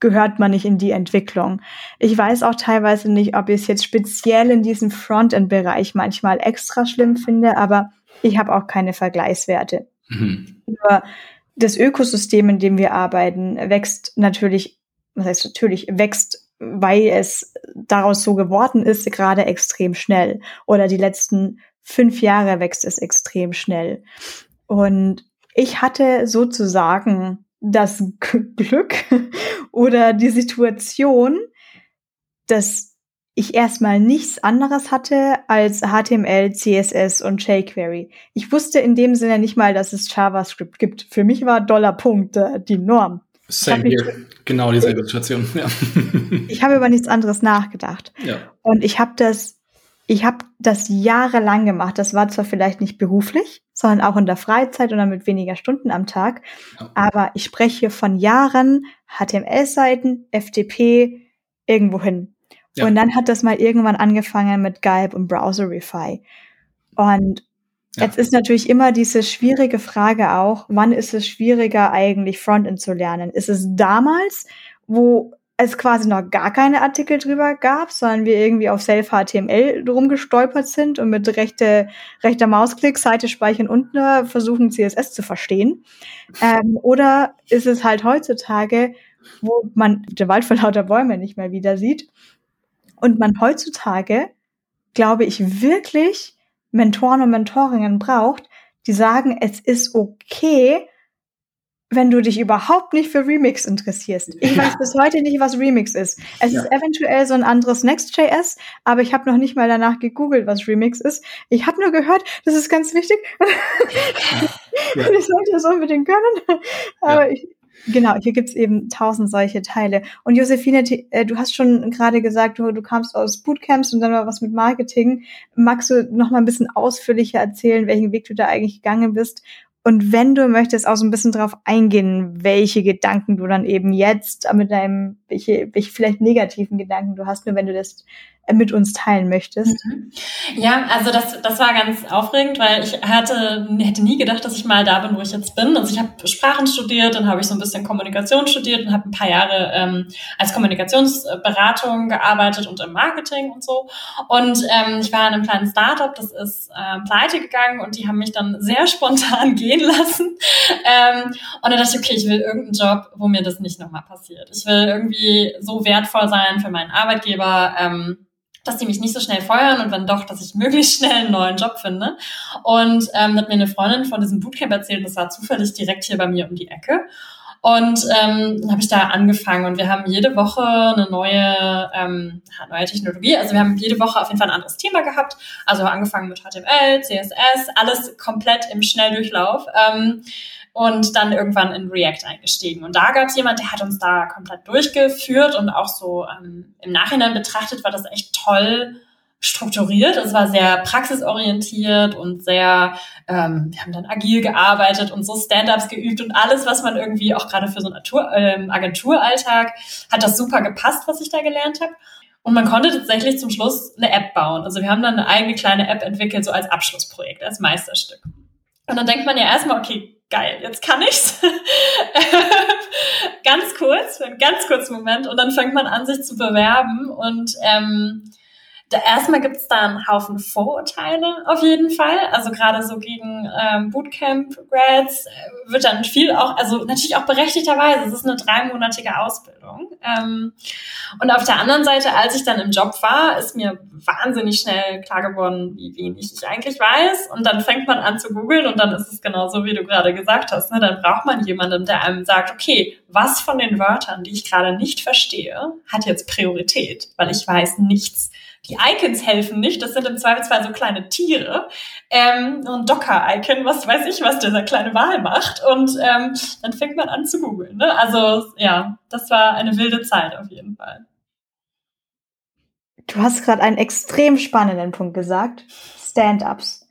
gehört man nicht in die Entwicklung. Ich weiß auch teilweise nicht, ob ich es jetzt speziell in diesem Frontend-Bereich manchmal extra schlimm finde, aber ich habe auch keine Vergleichswerte. Mhm. Nur das Ökosystem, in dem wir arbeiten, wächst natürlich, was heißt natürlich, wächst weil es daraus so geworden ist, gerade extrem schnell. Oder die letzten fünf Jahre wächst es extrem schnell. Und ich hatte sozusagen das Glück oder die Situation, dass ich erstmal nichts anderes hatte als HTML, CSS und jQuery. Ich wusste in dem Sinne nicht mal, dass es JavaScript gibt. Für mich war Dollarpunkt äh, die Norm. Same here. Genau dieselbe Situation. Ja. ich habe über nichts anderes nachgedacht. Ja. Und ich habe das, ich habe das jahrelang gemacht. Das war zwar vielleicht nicht beruflich, sondern auch in der Freizeit oder mit weniger Stunden am Tag. Ja. Aber ich spreche von Jahren HTML-Seiten, FTP, irgendwo hin. Und dann hat das mal irgendwann angefangen mit Galb und Browserify. Und Ja. Jetzt ist natürlich immer diese schwierige Frage auch, wann ist es schwieriger eigentlich Frontend zu lernen? Ist es damals, wo es quasi noch gar keine Artikel drüber gab, sondern wir irgendwie auf Self-HTML drum gestolpert sind und mit rechte, rechter Mausklick, Seite speichern und versuchen, CSS zu verstehen. Ähm, oder ist es halt heutzutage, wo man den Wald vor lauter Bäume nicht mehr wieder sieht und man heutzutage, glaube ich, wirklich Mentoren und Mentorinnen braucht, die sagen, es ist okay, wenn du dich überhaupt nicht für Remix interessierst. Ich weiß bis heute nicht, was Remix ist. Es ja. ist eventuell so ein anderes Next.js, aber ich habe noch nicht mal danach gegoogelt, was Remix ist. Ich habe nur gehört, das ist ganz wichtig. Ja. ich sollte das unbedingt können. Aber ich, Genau, hier gibt's eben tausend solche Teile. Und Josephine, äh, du hast schon gerade gesagt, du, du kamst aus Bootcamps und dann war was mit Marketing. Magst du noch mal ein bisschen ausführlicher erzählen, welchen Weg du da eigentlich gegangen bist und wenn du möchtest, auch so ein bisschen drauf eingehen, welche Gedanken du dann eben jetzt mit deinem, welche, welche vielleicht negativen Gedanken du hast, nur wenn du das mit uns teilen möchtest. Mhm. Ja, also das, das war ganz aufregend, weil ich hatte, hätte nie gedacht, dass ich mal da bin, wo ich jetzt bin. Also ich habe Sprachen studiert, dann habe ich so ein bisschen Kommunikation studiert und habe ein paar Jahre ähm, als Kommunikationsberatung gearbeitet und im Marketing und so. Und ähm, ich war in einem kleinen Startup, das ist ähm, pleite gegangen und die haben mich dann sehr spontan gehen lassen. Ähm, und dann dachte ich, okay, ich will irgendeinen Job, wo mir das nicht nochmal passiert. Ich will irgendwie so wertvoll sein für meinen Arbeitgeber. Ähm, dass die mich nicht so schnell feuern und wenn doch, dass ich möglichst schnell einen neuen Job finde. Und ähm, hat mir eine Freundin von diesem Bootcamp erzählt, das war zufällig direkt hier bei mir um die Ecke. Und ähm, dann habe ich da angefangen und wir haben jede Woche eine neue, ähm, neue Technologie. Also wir haben jede Woche auf jeden Fall ein anderes Thema gehabt. Also angefangen mit HTML, CSS, alles komplett im Schnelldurchlauf. Ähm, und dann irgendwann in React eingestiegen. Und da gab es jemand, der hat uns da komplett durchgeführt und auch so ähm, im Nachhinein betrachtet war das echt toll strukturiert. Es war sehr praxisorientiert und sehr, ähm, wir haben dann agil gearbeitet und so Stand-ups geübt und alles, was man irgendwie auch gerade für so einen ähm, Agenturalltag hat das super gepasst, was ich da gelernt habe. Und man konnte tatsächlich zum Schluss eine App bauen. Also wir haben dann eine eigene kleine App entwickelt, so als Abschlussprojekt, als Meisterstück. Und dann denkt man ja erstmal, okay, geil, jetzt kann ich's. ganz kurz, für einen ganz kurzen Moment. Und dann fängt man an, sich zu bewerben. Und ähm, da, erstmal gibt's da einen Haufen Vorurteile auf jeden Fall. Also gerade so gegen ähm, Bootcamp-Grads äh, wird dann viel auch, also natürlich auch berechtigterweise, es ist eine dreimonatige Ausbildung. Ähm, und auf der anderen Seite, als ich dann im Job war, ist mir wahnsinnig schnell klar geworden, wie wenig ich eigentlich weiß. Und dann fängt man an zu googeln und dann ist es genauso, wie du gerade gesagt hast. Ne? Dann braucht man jemanden, der einem sagt, okay, was von den Wörtern, die ich gerade nicht verstehe, hat jetzt Priorität, weil ich weiß nichts die Icons helfen nicht. Das sind im Zweifelsfall so kleine Tiere. Ähm, ein Docker-Icon, was weiß ich, was dieser kleine Wal macht. Und ähm, dann fängt man an zu googeln. Ne? Also ja, das war eine wilde Zeit auf jeden Fall. Du hast gerade einen extrem spannenden Punkt gesagt. Stand-ups.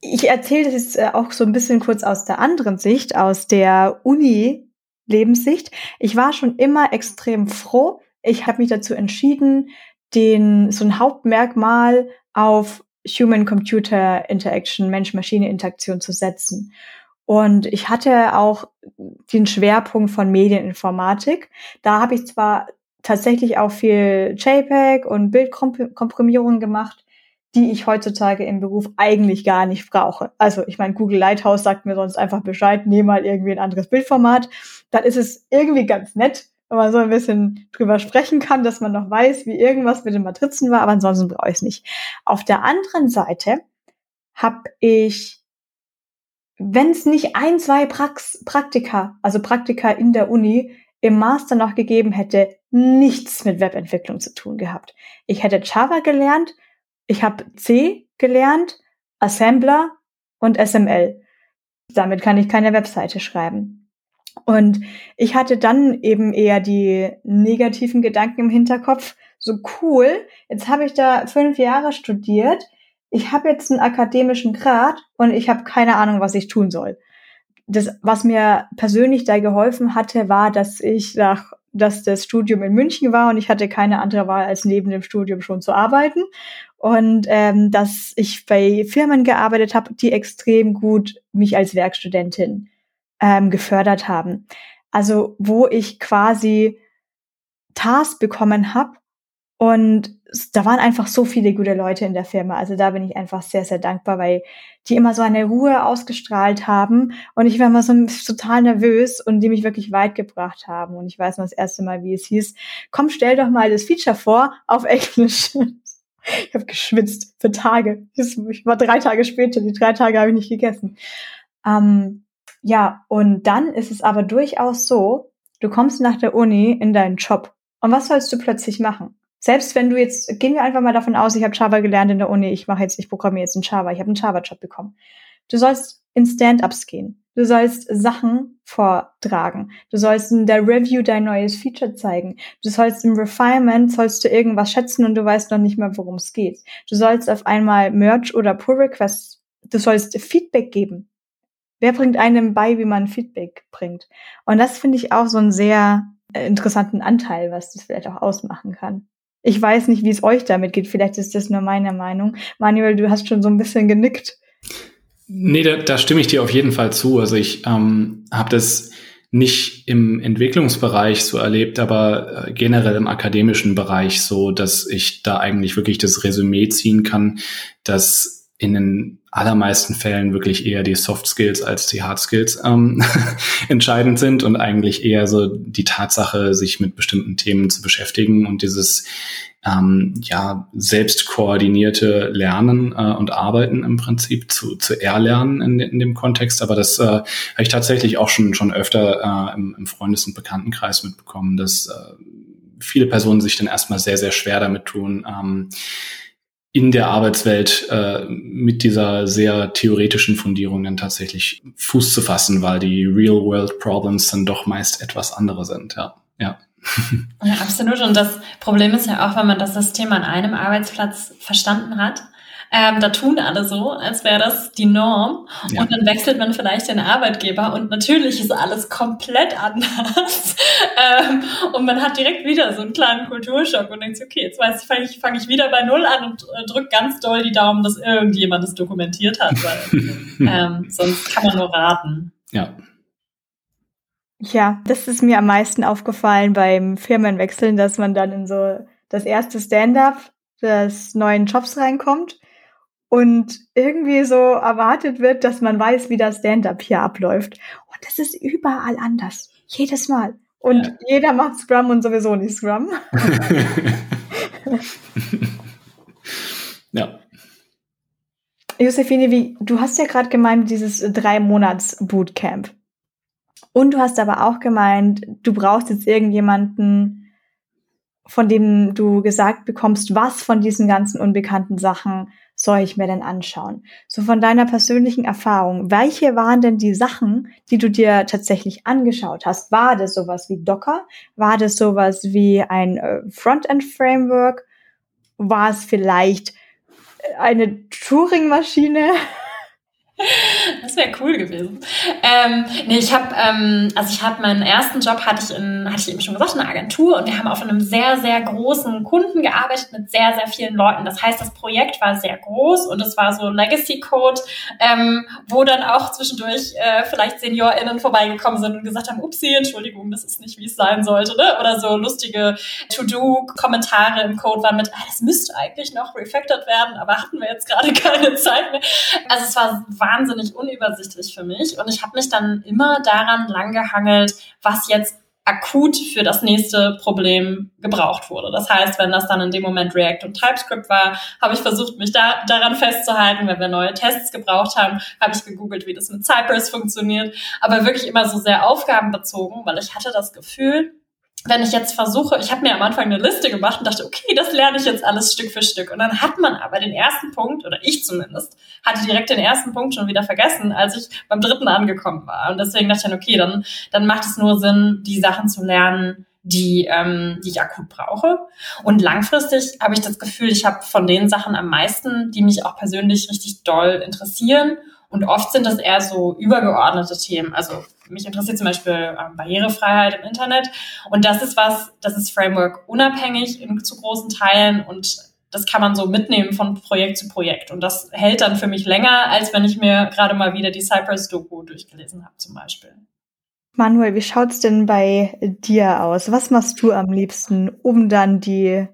Ich erzähle das jetzt äh, auch so ein bisschen kurz aus der anderen Sicht, aus der Uni-Lebenssicht. Ich war schon immer extrem froh. Ich habe mich dazu entschieden, den, so ein Hauptmerkmal auf Human-Computer Interaction, Mensch-Maschine-Interaktion zu setzen. Und ich hatte auch den Schwerpunkt von Medieninformatik. Da habe ich zwar tatsächlich auch viel JPEG und Bildkomprimierung gemacht, die ich heutzutage im Beruf eigentlich gar nicht brauche. Also ich meine, Google Lighthouse sagt mir sonst einfach Bescheid, nehme mal irgendwie ein anderes Bildformat. Dann ist es irgendwie ganz nett, wenn man so ein bisschen drüber sprechen kann, dass man noch weiß, wie irgendwas mit den Matrizen war, aber ansonsten brauche ich es nicht. Auf der anderen Seite habe ich, wenn es nicht ein, zwei Prax Praktika, also Praktika in der Uni, im Master noch gegeben hätte, nichts mit Webentwicklung zu tun gehabt. Ich hätte Java gelernt, ich habe C gelernt, Assembler und SML. Damit kann ich keine Webseite schreiben. Und ich hatte dann eben eher die negativen Gedanken im Hinterkopf. So cool, jetzt habe ich da fünf Jahre studiert, ich habe jetzt einen akademischen Grad und ich habe keine Ahnung, was ich tun soll. Das, was mir persönlich da geholfen hatte, war, dass ich nach, dass das Studium in München war und ich hatte keine andere Wahl, als neben dem Studium schon zu arbeiten. und ähm, dass ich bei Firmen gearbeitet habe, die extrem gut mich als Werkstudentin ähm, gefördert haben. Also wo ich quasi Tasks bekommen habe und da waren einfach so viele gute Leute in der Firma. Also da bin ich einfach sehr, sehr dankbar, weil die immer so eine Ruhe ausgestrahlt haben und ich war immer so total nervös und die mich wirklich weit gebracht haben. Und ich weiß noch das erste Mal, wie es hieß, komm, stell doch mal das Feature vor auf Englisch. Ich habe geschwitzt für Tage. Ich war drei Tage später, die drei Tage habe ich nicht gegessen. Ähm, ja, und dann ist es aber durchaus so, du kommst nach der Uni in deinen Job. Und was sollst du plötzlich machen? Selbst wenn du jetzt, gehen wir einfach mal davon aus, ich habe Java gelernt in der Uni, ich mache jetzt, ich programmiere jetzt in Java, ich habe einen Java-Job bekommen. Du sollst in Stand-ups gehen. Du sollst Sachen vortragen. Du sollst in der Review dein neues Feature zeigen. Du sollst im Refinement, sollst du irgendwas schätzen und du weißt noch nicht mehr, worum es geht. Du sollst auf einmal Merch oder Pull Requests, du sollst Feedback geben. Wer bringt einem bei, wie man Feedback bringt? Und das finde ich auch so einen sehr äh, interessanten Anteil, was das vielleicht auch ausmachen kann. Ich weiß nicht, wie es euch damit geht. Vielleicht ist das nur meine Meinung. Manuel, du hast schon so ein bisschen genickt. Nee, da, da stimme ich dir auf jeden Fall zu. Also ich ähm, habe das nicht im Entwicklungsbereich so erlebt, aber äh, generell im akademischen Bereich so, dass ich da eigentlich wirklich das Resümee ziehen kann, dass in den allermeisten Fällen wirklich eher die Soft Skills als die Hard Skills ähm, entscheidend sind und eigentlich eher so die Tatsache, sich mit bestimmten Themen zu beschäftigen und dieses ähm, ja selbst koordinierte Lernen äh, und Arbeiten im Prinzip zu, zu erlernen in, in dem Kontext. Aber das äh, habe ich tatsächlich auch schon schon öfter äh, im, im Freundes- und Bekanntenkreis mitbekommen, dass äh, viele Personen sich dann erstmal sehr sehr schwer damit tun. Ähm, in der Arbeitswelt äh, mit dieser sehr theoretischen Fundierung dann tatsächlich Fuß zu fassen, weil die Real-World-Problems dann doch meist etwas andere sind. Ja, ja. Ja, absolut. Und das Problem ist ja auch, wenn man das System an einem Arbeitsplatz verstanden hat, ähm, da tun alle so, als wäre das die Norm. Ja. Und dann wechselt man vielleicht den Arbeitgeber und natürlich ist alles komplett anders. ähm, und man hat direkt wieder so einen kleinen Kulturschock und denkt okay, jetzt weiß ich, fange ich, fang ich wieder bei Null an und äh, drücke ganz doll die Daumen, dass irgendjemand es dokumentiert hat, weil ähm, sonst kann man nur raten. Ja. Ja, das ist mir am meisten aufgefallen beim Firmenwechseln, dass man dann in so das erste Stand-up des neuen Jobs reinkommt und irgendwie so erwartet wird, dass man weiß, wie das Stand-up hier abläuft. Und das ist überall anders. Jedes Mal. Und ja. jeder macht Scrum und sowieso nicht Scrum. ja. Josephine, wie, du hast ja gerade gemeint, dieses drei Monats Bootcamp. Und du hast aber auch gemeint, du brauchst jetzt irgendjemanden, von dem du gesagt bekommst, was von diesen ganzen unbekannten Sachen soll ich mir denn anschauen? So von deiner persönlichen Erfahrung, welche waren denn die Sachen, die du dir tatsächlich angeschaut hast? War das sowas wie Docker? War das sowas wie ein äh, Frontend-Framework? War es vielleicht äh, eine Turing-Maschine? Das wäre cool gewesen. Ähm, nee, ich habe, ähm, also ich habe meinen ersten Job hatte ich in, hatte ich eben schon gesagt, in einer Agentur und wir haben auf einem sehr, sehr großen Kunden gearbeitet mit sehr, sehr vielen Leuten. Das heißt, das Projekt war sehr groß und es war so Legacy Code, ähm, wo dann auch zwischendurch äh, vielleicht SeniorInnen vorbeigekommen sind und gesagt haben, upsie, Entschuldigung, das ist nicht, wie es sein sollte, ne? Oder so lustige To-Do-Kommentare im Code waren mit, ah, das müsste eigentlich noch refactored werden, aber hatten wir jetzt gerade keine Zeit mehr. Also es war wahnsinnig unübersichtlich für mich und ich habe mich dann immer daran langgehangelt, was jetzt akut für das nächste Problem gebraucht wurde. Das heißt, wenn das dann in dem Moment React und TypeScript war, habe ich versucht, mich da, daran festzuhalten. Wenn wir neue Tests gebraucht haben, habe ich gegoogelt, wie das mit Cypress funktioniert. Aber wirklich immer so sehr aufgabenbezogen, weil ich hatte das Gefühl, wenn ich jetzt versuche, ich habe mir am Anfang eine Liste gemacht und dachte, okay, das lerne ich jetzt alles Stück für Stück. Und dann hat man aber den ersten Punkt, oder ich zumindest, hatte direkt den ersten Punkt schon wieder vergessen, als ich beim dritten angekommen war. Und deswegen dachte ich dann, okay, dann, dann macht es nur Sinn, die Sachen zu lernen, die, ähm, die ich akut brauche. Und langfristig habe ich das Gefühl, ich habe von den Sachen am meisten, die mich auch persönlich richtig doll interessieren. Und oft sind das eher so übergeordnete Themen. Also mich interessiert zum Beispiel ähm, Barrierefreiheit im Internet. Und das ist was, das ist Framework unabhängig in zu großen Teilen und das kann man so mitnehmen von Projekt zu Projekt. Und das hält dann für mich länger, als wenn ich mir gerade mal wieder die Cypress-Doku durchgelesen habe, zum Beispiel. Manuel, wie schaut's denn bei dir aus? Was machst du am liebsten, um dann die,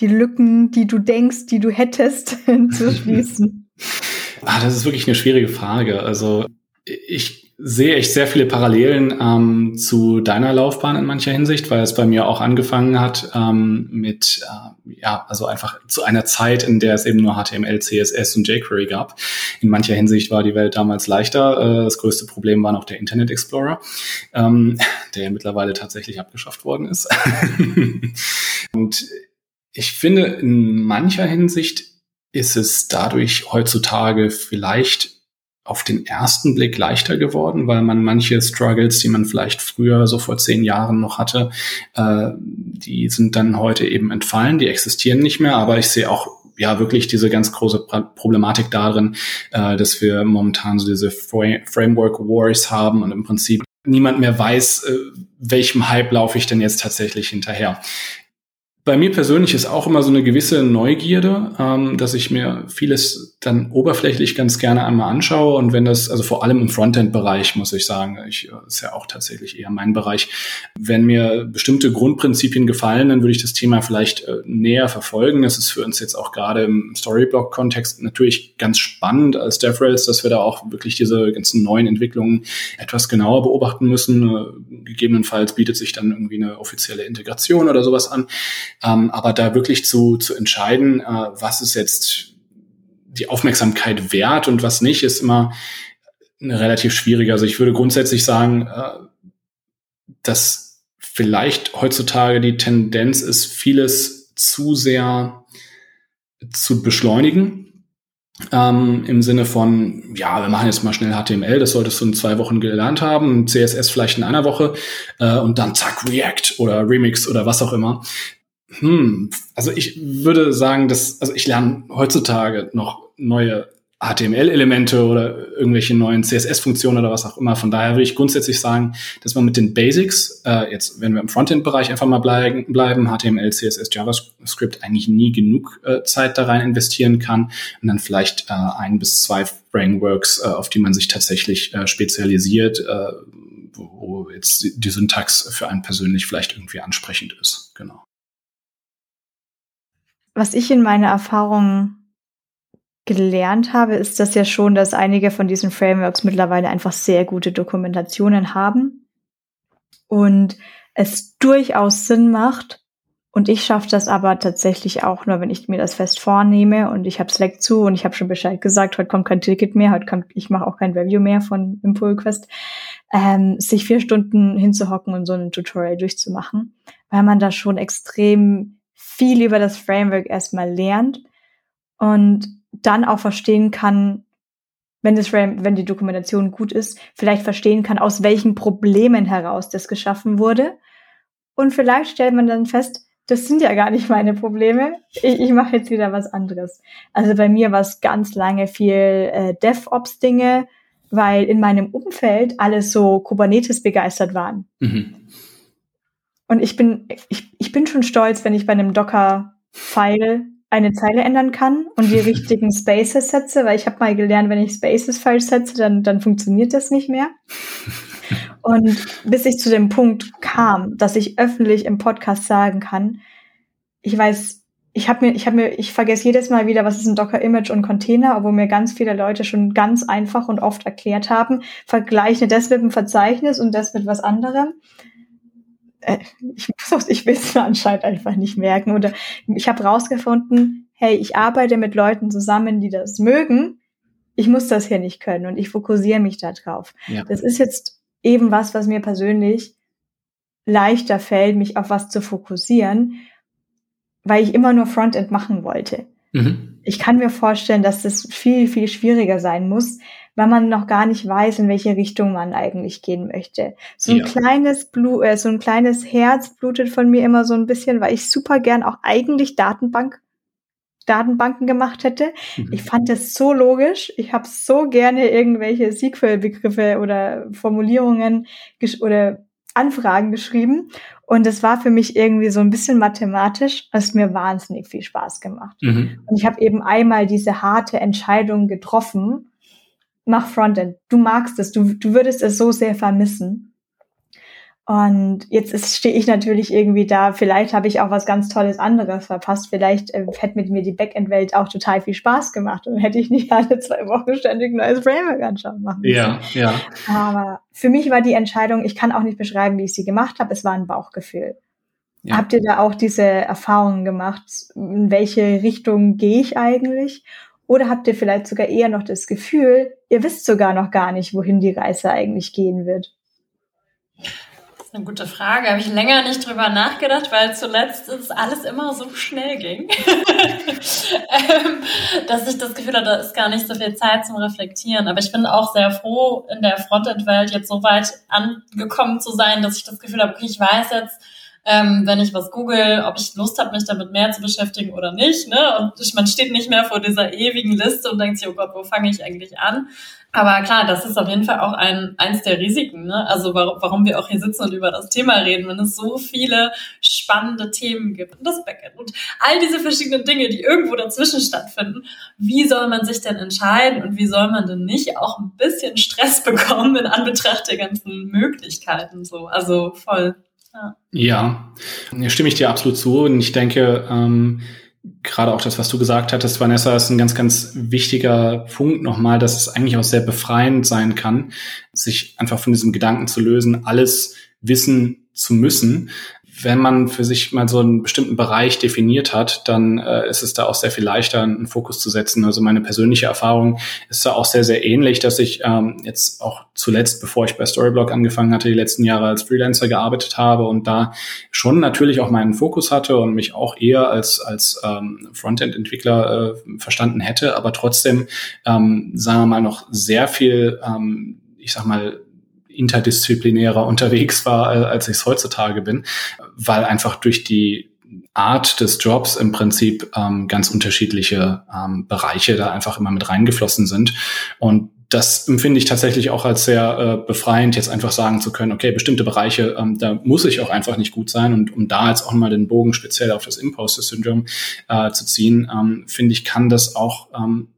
die Lücken, die du denkst, die du hättest, zu schließen? ah, das ist wirklich eine schwierige Frage. Also ich sehe ich sehr viele Parallelen ähm, zu deiner Laufbahn in mancher Hinsicht, weil es bei mir auch angefangen hat ähm, mit, äh, ja, also einfach zu einer Zeit, in der es eben nur HTML, CSS und jQuery gab. In mancher Hinsicht war die Welt damals leichter. Äh, das größte Problem war noch der Internet Explorer, ähm, der mittlerweile tatsächlich abgeschafft worden ist. und ich finde, in mancher Hinsicht ist es dadurch heutzutage vielleicht auf den ersten Blick leichter geworden, weil man manche Struggles, die man vielleicht früher so vor zehn Jahren noch hatte, äh, die sind dann heute eben entfallen, die existieren nicht mehr. Aber ich sehe auch ja wirklich diese ganz große Problematik darin, äh, dass wir momentan so diese Framework Wars haben und im Prinzip niemand mehr weiß, äh, welchem Hype laufe ich denn jetzt tatsächlich hinterher. Bei mir persönlich ist auch immer so eine gewisse Neugierde, ähm, dass ich mir vieles dann oberflächlich ganz gerne einmal anschaue. Und wenn das, also vor allem im Frontend-Bereich, muss ich sagen, ich, äh, ist ja auch tatsächlich eher mein Bereich. Wenn mir bestimmte Grundprinzipien gefallen, dann würde ich das Thema vielleicht äh, näher verfolgen. Das ist für uns jetzt auch gerade im Storyblock-Kontext natürlich ganz spannend als DevRails, dass wir da auch wirklich diese ganzen neuen Entwicklungen etwas genauer beobachten müssen. Äh, gegebenenfalls bietet sich dann irgendwie eine offizielle Integration oder sowas an. Ähm, aber da wirklich zu, zu entscheiden, äh, was ist jetzt die Aufmerksamkeit wert und was nicht, ist immer eine relativ schwierige. Also ich würde grundsätzlich sagen, äh, dass vielleicht heutzutage die Tendenz ist, vieles zu sehr zu beschleunigen. Ähm, Im Sinne von, ja, wir machen jetzt mal schnell HTML, das solltest du in zwei Wochen gelernt haben, CSS vielleicht in einer Woche äh, und dann zack, React oder Remix oder was auch immer. Hm, also ich würde sagen, dass, also ich lerne heutzutage noch neue HTML-Elemente oder irgendwelche neuen CSS-Funktionen oder was auch immer. Von daher würde ich grundsätzlich sagen, dass man mit den Basics, äh, jetzt wenn wir im Frontend-Bereich einfach mal bleiben, bleiben, HTML, CSS, JavaScript eigentlich nie genug äh, Zeit da rein investieren kann und dann vielleicht äh, ein bis zwei Frameworks, äh, auf die man sich tatsächlich äh, spezialisiert, äh, wo jetzt die Syntax für einen persönlich vielleicht irgendwie ansprechend ist. Genau was ich in meiner Erfahrung gelernt habe, ist das ja schon, dass einige von diesen Frameworks mittlerweile einfach sehr gute Dokumentationen haben und es durchaus Sinn macht. Und ich schaffe das aber tatsächlich auch nur, wenn ich mir das fest vornehme und ich habe Slack zu und ich habe schon Bescheid gesagt, heute kommt kein Ticket mehr, heute kommt, ich mache auch kein Review mehr von Impul Quest, ähm, sich vier Stunden hinzuhocken und so ein Tutorial durchzumachen, weil man da schon extrem viel über das Framework erstmal lernt und dann auch verstehen kann, wenn das Frame, wenn die Dokumentation gut ist, vielleicht verstehen kann, aus welchen Problemen heraus das geschaffen wurde. Und vielleicht stellt man dann fest, das sind ja gar nicht meine Probleme. Ich, ich mache jetzt wieder was anderes. Also bei mir war es ganz lange viel äh, DevOps-Dinge, weil in meinem Umfeld alle so Kubernetes begeistert waren. Mhm. Und ich bin, ich, ich bin schon stolz, wenn ich bei einem Docker-File eine Zeile ändern kann und die richtigen Spaces setze, weil ich habe mal gelernt, wenn ich Spaces falsch setze, dann, dann funktioniert das nicht mehr. Und bis ich zu dem Punkt kam, dass ich öffentlich im Podcast sagen kann, ich weiß, ich habe mir, ich habe mir, ich vergesse jedes Mal wieder, was ist ein Docker-Image und Container, obwohl mir ganz viele Leute schon ganz einfach und oft erklärt haben, vergleiche das mit einem Verzeichnis und das mit was anderem äh, ich, ich will es mir anscheinend einfach nicht merken. Oder ich habe rausgefunden, hey, ich arbeite mit Leuten zusammen, die das mögen. Ich muss das hier nicht können und ich fokussiere mich da drauf. Ja. Das ist jetzt eben was, was mir persönlich leichter fällt, mich auf was zu fokussieren, weil ich immer nur Frontend machen wollte. Mhm. Ich kann mir vorstellen, dass das viel, viel schwieriger sein muss, weil man noch gar nicht weiß, in welche Richtung man eigentlich gehen möchte. So ein ja. kleines Blut, äh, so ein kleines Herz blutet von mir immer so ein bisschen, weil ich super gern auch eigentlich Datenbank Datenbanken gemacht hätte. Mhm. Ich fand das so logisch. Ich habe so gerne irgendwelche SQL-Begriffe oder Formulierungen oder Anfragen geschrieben und es war für mich irgendwie so ein bisschen mathematisch, es mir wahnsinnig viel Spaß gemacht. Mhm. Und ich habe eben einmal diese harte Entscheidung getroffen, mach Frontend. Du magst es, du, du würdest es so sehr vermissen. Und jetzt stehe ich natürlich irgendwie da. Vielleicht habe ich auch was ganz Tolles anderes verpasst. Vielleicht äh, hätte mit mir die Backend-Welt auch total viel Spaß gemacht und hätte ich nicht alle zwei Wochen ständig neues Framework anschauen machen müssen. Ja, ja. Aber für mich war die Entscheidung, ich kann auch nicht beschreiben, wie ich sie gemacht habe. Es war ein Bauchgefühl. Ja. Habt ihr da auch diese Erfahrungen gemacht? In welche Richtung gehe ich eigentlich? Oder habt ihr vielleicht sogar eher noch das Gefühl, ihr wisst sogar noch gar nicht, wohin die Reise eigentlich gehen wird? eine gute Frage. Habe ich länger nicht drüber nachgedacht, weil zuletzt ist alles immer so schnell ging, ähm, dass ich das Gefühl hatte, da ist gar nicht so viel Zeit zum Reflektieren. Aber ich bin auch sehr froh, in der Frontend-Welt jetzt so weit angekommen zu sein, dass ich das Gefühl habe, ich weiß jetzt, ähm, wenn ich was google, ob ich Lust habe, mich damit mehr zu beschäftigen oder nicht. Ne? Und man steht nicht mehr vor dieser ewigen Liste und denkt sich, oh Gott, wo fange ich eigentlich an? Aber klar, das ist auf jeden Fall auch ein, eins der Risiken. Ne? Also warum, warum wir auch hier sitzen und über das Thema reden, wenn es so viele spannende Themen gibt und das Backend und all diese verschiedenen Dinge, die irgendwo dazwischen stattfinden. Wie soll man sich denn entscheiden und wie soll man denn nicht auch ein bisschen Stress bekommen in Anbetracht der ganzen Möglichkeiten? So, also voll. Ja, stimme ich dir absolut zu. Und ich denke, ähm, gerade auch das, was du gesagt hattest, Vanessa, ist ein ganz, ganz wichtiger Punkt nochmal, dass es eigentlich auch sehr befreiend sein kann, sich einfach von diesem Gedanken zu lösen, alles wissen zu müssen, wenn man für sich mal so einen bestimmten Bereich definiert hat, dann äh, ist es da auch sehr viel leichter, einen Fokus zu setzen. Also meine persönliche Erfahrung ist da auch sehr, sehr ähnlich, dass ich ähm, jetzt auch zuletzt, bevor ich bei Storyblock angefangen hatte, die letzten Jahre als Freelancer gearbeitet habe und da schon natürlich auch meinen Fokus hatte und mich auch eher als, als ähm, Frontend-Entwickler äh, verstanden hätte, aber trotzdem, ähm, sagen wir mal, noch sehr viel, ähm, ich sag mal, interdisziplinärer unterwegs war, äh, als ich es heutzutage bin, weil einfach durch die Art des Jobs im Prinzip ähm, ganz unterschiedliche ähm, Bereiche da einfach immer mit reingeflossen sind. Und das empfinde ich tatsächlich auch als sehr äh, befreiend, jetzt einfach sagen zu können, okay, bestimmte Bereiche, ähm, da muss ich auch einfach nicht gut sein. Und um da jetzt auch mal den Bogen speziell auf das Imposter-Syndrom äh, zu ziehen, ähm, finde ich, kann das auch ähm,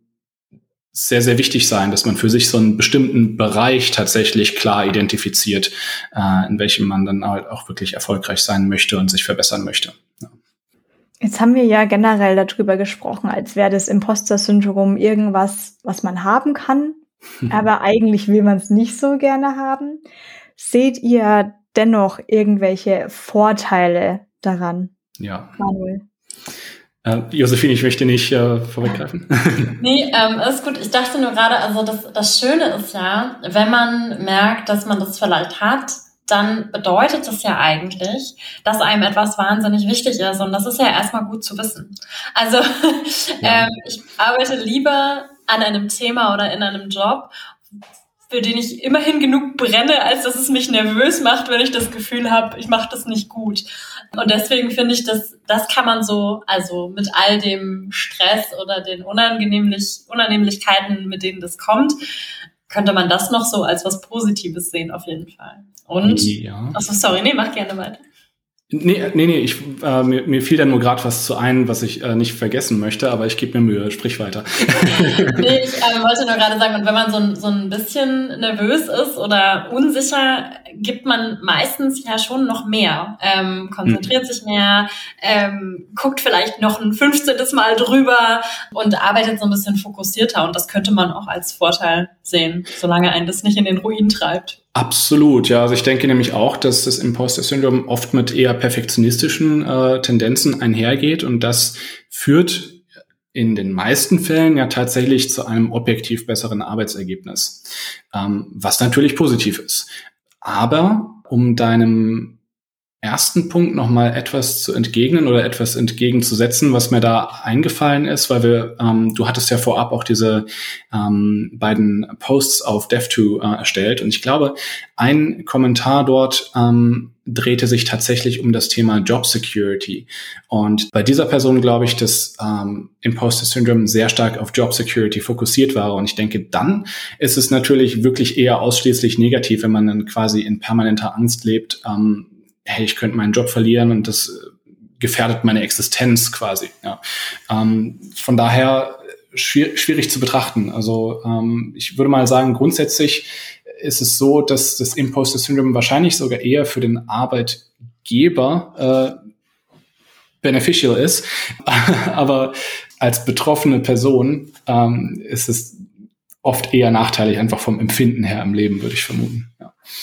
sehr, sehr wichtig sein, dass man für sich so einen bestimmten Bereich tatsächlich klar identifiziert, äh, in welchem man dann halt auch wirklich erfolgreich sein möchte und sich verbessern möchte. Ja. Jetzt haben wir ja generell darüber gesprochen, als wäre das Imposter-Syndrom irgendwas, was man haben kann, aber eigentlich will man es nicht so gerne haben. Seht ihr dennoch irgendwelche Vorteile daran? Ja. Manuel. Äh, Josephine, ich möchte nicht äh, vorweggreifen. nee, ähm, ist gut. Ich dachte nur gerade, also das, das Schöne ist ja, wenn man merkt, dass man das vielleicht hat, dann bedeutet das ja eigentlich, dass einem etwas wahnsinnig wichtig ist. Und das ist ja erstmal gut zu wissen. Also ja. ähm, ich arbeite lieber an einem Thema oder in einem Job, für den ich immerhin genug brenne, als dass es mich nervös macht, wenn ich das Gefühl habe, ich mache das nicht gut. Und deswegen finde ich, dass das kann man so, also mit all dem Stress oder den Unangenehmlich Unannehmlichkeiten, mit denen das kommt, könnte man das noch so als was Positives sehen, auf jeden Fall. Und, ja. achso, sorry, nee, mach gerne weiter. Nee, nee, nee, ich, äh, mir, mir fiel da nur gerade was zu ein, was ich äh, nicht vergessen möchte, aber ich gebe mir Mühe, sprich weiter. nee, ich äh, wollte nur gerade sagen, und wenn man so, ein so ein bisschen nervös ist oder unsicher, gibt man meistens ja schon noch mehr, ähm, konzentriert hm. sich mehr, ähm, guckt vielleicht noch ein 15. Mal drüber und arbeitet so ein bisschen fokussierter und das könnte man auch als Vorteil sehen, solange einen das nicht in den Ruin treibt. Absolut, ja. Also ich denke nämlich auch, dass das Imposter-Syndrom oft mit eher perfektionistischen äh, Tendenzen einhergeht und das führt in den meisten Fällen ja tatsächlich zu einem objektiv besseren Arbeitsergebnis, ähm, was natürlich positiv ist. Aber um deinem ersten Punkt noch mal etwas zu entgegnen oder etwas entgegenzusetzen, was mir da eingefallen ist, weil wir, ähm, du hattest ja vorab auch diese ähm, beiden Posts auf Dev2 äh, erstellt und ich glaube, ein Kommentar dort ähm, drehte sich tatsächlich um das Thema Job Security. Und bei dieser Person glaube ich, dass ähm, Imposter Syndrome sehr stark auf Job Security fokussiert war. Und ich denke, dann ist es natürlich wirklich eher ausschließlich negativ, wenn man dann quasi in permanenter Angst lebt, ähm, hey, ich könnte meinen Job verlieren und das äh, gefährdet meine Existenz quasi. Ja. Ähm, von daher schwierig, schwierig zu betrachten. Also ähm, ich würde mal sagen, grundsätzlich ist es so, dass das Imposter Syndrome wahrscheinlich sogar eher für den Arbeitgeber äh, beneficial ist, aber als betroffene Person ähm, ist es oft eher nachteilig, einfach vom Empfinden her im Leben, würde ich vermuten.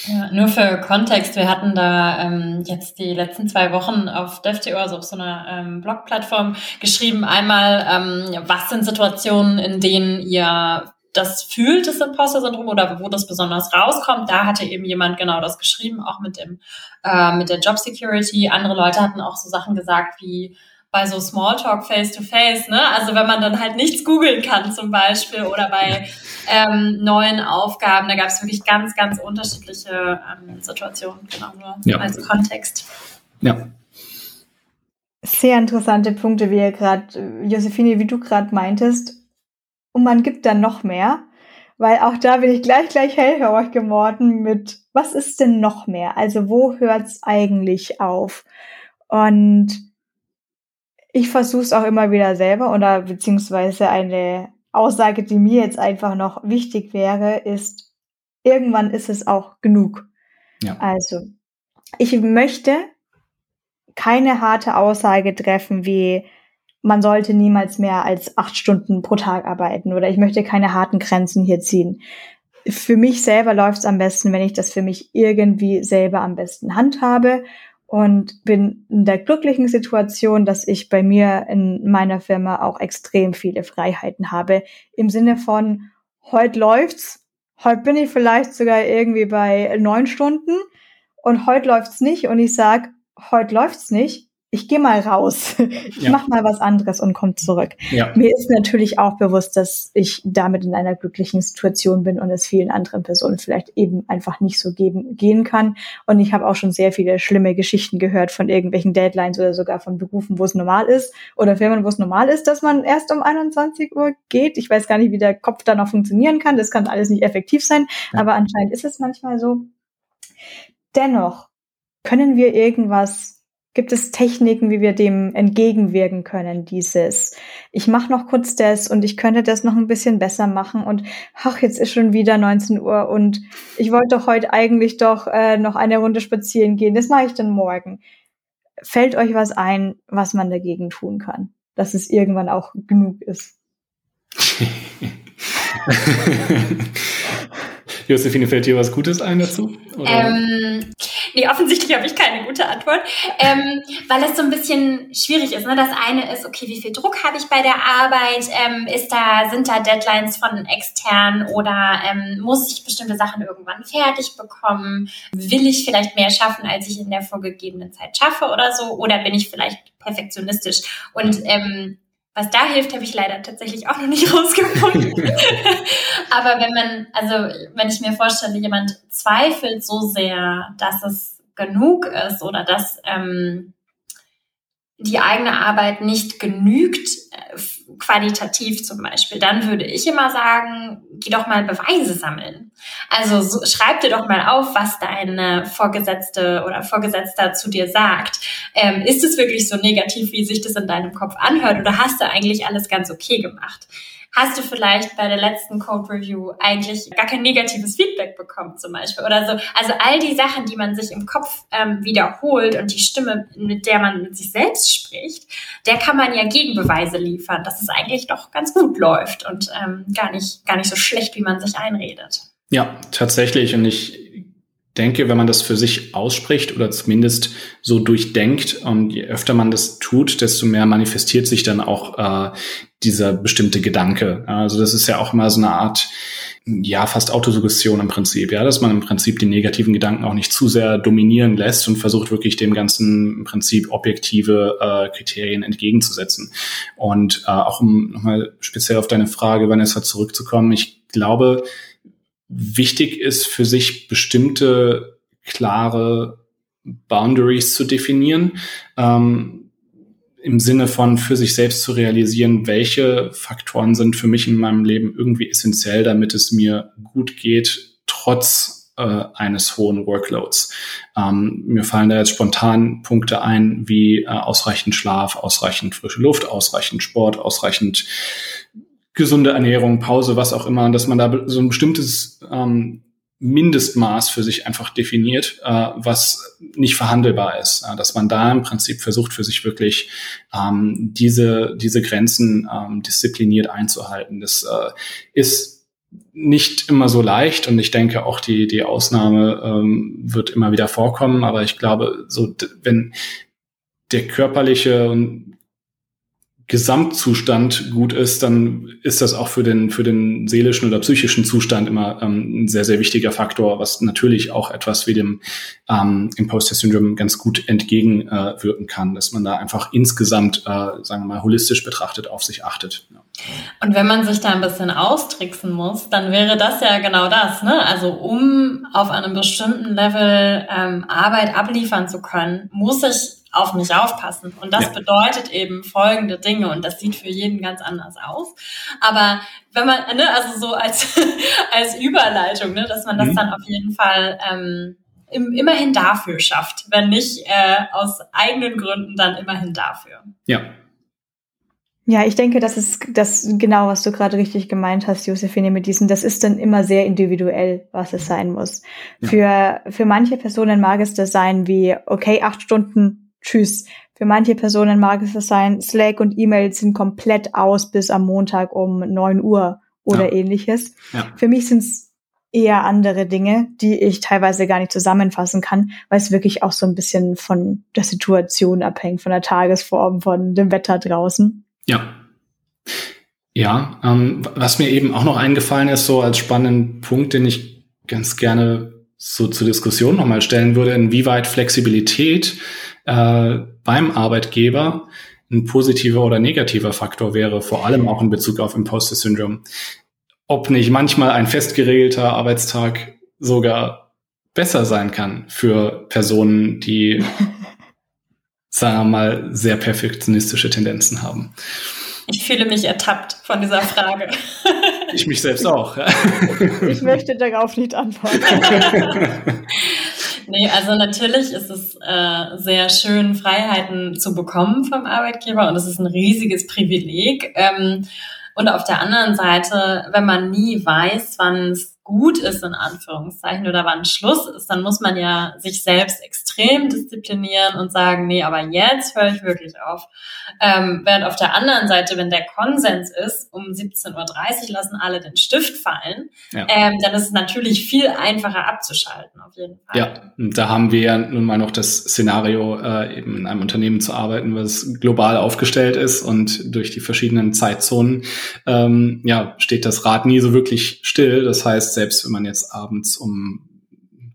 Ja. Nur für Kontext, wir hatten da ähm, jetzt die letzten zwei Wochen auf DevTO, also auf so einer ähm, Blog-Plattform, geschrieben, einmal, ähm, was sind Situationen, in denen ihr das fühlt, das Imposter-Syndrom oder wo das besonders rauskommt. Da hatte eben jemand genau das geschrieben, auch mit dem äh, mit der Job Security. Andere Leute hatten auch so Sachen gesagt wie bei so Smalltalk face-to-face, ne? Also wenn man dann halt nichts googeln kann zum Beispiel oder bei ähm, neuen Aufgaben, da gab es wirklich ganz, ganz unterschiedliche ähm, Situationen, genau nur ja. als Kontext. Ja. Sehr interessante Punkte, wie ihr gerade, Josephine, wie du gerade meintest. Und man gibt dann noch mehr, weil auch da bin ich gleich, gleich hellhörig geworden mit, was ist denn noch mehr? Also wo hört's eigentlich auf? Und ich versuche es auch immer wieder selber oder beziehungsweise eine Aussage, die mir jetzt einfach noch wichtig wäre, ist, irgendwann ist es auch genug. Ja. Also, ich möchte keine harte Aussage treffen wie, man sollte niemals mehr als acht Stunden pro Tag arbeiten oder ich möchte keine harten Grenzen hier ziehen. Für mich selber läuft es am besten, wenn ich das für mich irgendwie selber am besten handhabe und bin in der glücklichen Situation, dass ich bei mir in meiner Firma auch extrem viele Freiheiten habe. Im Sinne von, heute läuft's, heute bin ich vielleicht sogar irgendwie bei neun Stunden und heute läuft's nicht und ich sag, heute läuft's nicht ich gehe mal raus, ich ja. mache mal was anderes und komme zurück. Ja. Mir ist natürlich auch bewusst, dass ich damit in einer glücklichen Situation bin und es vielen anderen Personen vielleicht eben einfach nicht so geben, gehen kann. Und ich habe auch schon sehr viele schlimme Geschichten gehört von irgendwelchen Deadlines oder sogar von Berufen, wo es normal ist oder Firmen, wo es normal ist, dass man erst um 21 Uhr geht. Ich weiß gar nicht, wie der Kopf da noch funktionieren kann. Das kann alles nicht effektiv sein, ja. aber anscheinend ist es manchmal so. Dennoch können wir irgendwas Gibt es Techniken, wie wir dem entgegenwirken können, dieses, ich mache noch kurz das und ich könnte das noch ein bisschen besser machen und ach, jetzt ist schon wieder 19 Uhr und ich wollte doch heute eigentlich doch äh, noch eine Runde spazieren gehen, das mache ich dann morgen. Fällt euch was ein, was man dagegen tun kann, dass es irgendwann auch genug ist? Josephine, fällt dir was Gutes ein dazu? Ähm, nee, offensichtlich habe ich keine gute Antwort, ähm, weil es so ein bisschen schwierig ist. Ne? Das eine ist, okay, wie viel Druck habe ich bei der Arbeit? Ähm, ist da, sind da Deadlines von extern oder ähm, muss ich bestimmte Sachen irgendwann fertig bekommen? Will ich vielleicht mehr schaffen, als ich in der vorgegebenen Zeit schaffe oder so? Oder bin ich vielleicht perfektionistisch? Und ähm, was da hilft, habe ich leider tatsächlich auch noch nicht rausgefunden. Aber wenn man, also wenn ich mir vorstelle, jemand zweifelt so sehr, dass es genug ist oder dass ähm, die eigene Arbeit nicht genügt, äh, qualitativ zum Beispiel, dann würde ich immer sagen, geh doch mal Beweise sammeln. Also so, schreib dir doch mal auf, was deine Vorgesetzte oder Vorgesetzter zu dir sagt. Ähm, ist es wirklich so negativ, wie sich das in deinem Kopf anhört, oder hast du eigentlich alles ganz okay gemacht? Hast du vielleicht bei der letzten Code Review eigentlich gar kein negatives Feedback bekommen zum Beispiel oder so. Also all die Sachen, die man sich im Kopf ähm, wiederholt und die Stimme, mit der man mit sich selbst spricht, der kann man ja Gegenbeweise liefern, dass es eigentlich doch ganz gut läuft und ähm, gar nicht gar nicht so schlecht, wie man sich einredet. Ja, tatsächlich. Und ich denke, wenn man das für sich ausspricht oder zumindest so durchdenkt und je öfter man das tut, desto mehr manifestiert sich dann auch äh, dieser bestimmte Gedanke. Also das ist ja auch immer so eine Art ja, fast Autosuggestion im Prinzip, ja, dass man im Prinzip die negativen Gedanken auch nicht zu sehr dominieren lässt und versucht wirklich dem ganzen im Prinzip objektive äh, Kriterien entgegenzusetzen. Und äh, auch um nochmal speziell auf deine Frage, Vanessa, zurückzukommen, ich glaube, wichtig ist für sich bestimmte klare Boundaries zu definieren. Ähm, im Sinne von für sich selbst zu realisieren, welche Faktoren sind für mich in meinem Leben irgendwie essentiell, damit es mir gut geht, trotz äh, eines hohen Workloads. Ähm, mir fallen da jetzt spontan Punkte ein, wie äh, ausreichend Schlaf, ausreichend frische Luft, ausreichend Sport, ausreichend gesunde Ernährung, Pause, was auch immer, dass man da so ein bestimmtes ähm, Mindestmaß für sich einfach definiert, äh, was nicht verhandelbar ist. Äh, dass man da im Prinzip versucht, für sich wirklich ähm, diese, diese Grenzen ähm, diszipliniert einzuhalten. Das äh, ist nicht immer so leicht und ich denke auch die, die Ausnahme ähm, wird immer wieder vorkommen, aber ich glaube, so wenn der körperliche und Gesamtzustand gut ist, dann ist das auch für den, für den seelischen oder psychischen Zustand immer ähm, ein sehr, sehr wichtiger Faktor, was natürlich auch etwas wie dem ähm, Imposter-Syndrom ganz gut entgegenwirken äh, kann, dass man da einfach insgesamt, äh, sagen wir mal, holistisch betrachtet auf sich achtet. Ja. Und wenn man sich da ein bisschen austricksen muss, dann wäre das ja genau das. Ne? Also um auf einem bestimmten Level ähm, Arbeit abliefern zu können, muss ich auf mich aufpassen. Und das ja. bedeutet eben folgende Dinge und das sieht für jeden ganz anders aus. Aber wenn man, ne, also so als, als Überleitung, ne, dass man das mhm. dann auf jeden Fall ähm, im, immerhin dafür schafft. Wenn nicht äh, aus eigenen Gründen, dann immerhin dafür. Ja. Ja, ich denke, das ist das genau, was du gerade richtig gemeint hast, Josephine, mit diesem, das ist dann immer sehr individuell, was es sein muss. Ja. Für, für manche Personen mag es das sein wie, okay, acht Stunden Tschüss. Für manche Personen mag es das sein, Slack und E-Mails sind komplett aus bis am Montag um neun Uhr oder ja. ähnliches. Ja. Für mich sind es eher andere Dinge, die ich teilweise gar nicht zusammenfassen kann, weil es wirklich auch so ein bisschen von der Situation abhängt, von der Tagesform, von dem Wetter draußen. Ja. Ja, ähm, was mir eben auch noch eingefallen ist, so als spannenden Punkt, den ich ganz gerne so zur Diskussion nochmal stellen würde, inwieweit Flexibilität äh, beim Arbeitgeber ein positiver oder negativer Faktor wäre, vor allem auch in Bezug auf Imposter Syndrome. Ob nicht manchmal ein fest geregelter Arbeitstag sogar besser sein kann für Personen, die, sagen wir mal, sehr perfektionistische Tendenzen haben. Ich fühle mich ertappt von dieser Frage. Ich mich selbst auch. Ich möchte darauf nicht antworten. Nee, also natürlich ist es äh, sehr schön, Freiheiten zu bekommen vom Arbeitgeber und es ist ein riesiges Privileg. Ähm, und auf der anderen Seite, wenn man nie weiß, wann es gut ist, in Anführungszeichen, oder wann Schluss ist, dann muss man ja sich selbst extrem disziplinieren und sagen, nee, aber jetzt höre ich wirklich auf. Ähm, während auf der anderen Seite, wenn der Konsens ist, um 17.30 Uhr lassen alle den Stift fallen, ja. ähm, dann ist es natürlich viel einfacher abzuschalten, auf jeden Fall. Ja, und da haben wir ja nun mal noch das Szenario, äh, eben in einem Unternehmen zu arbeiten, was global aufgestellt ist und durch die verschiedenen Zeitzonen, ähm, ja, steht das Rad nie so wirklich still. Das heißt, selbst wenn man jetzt abends um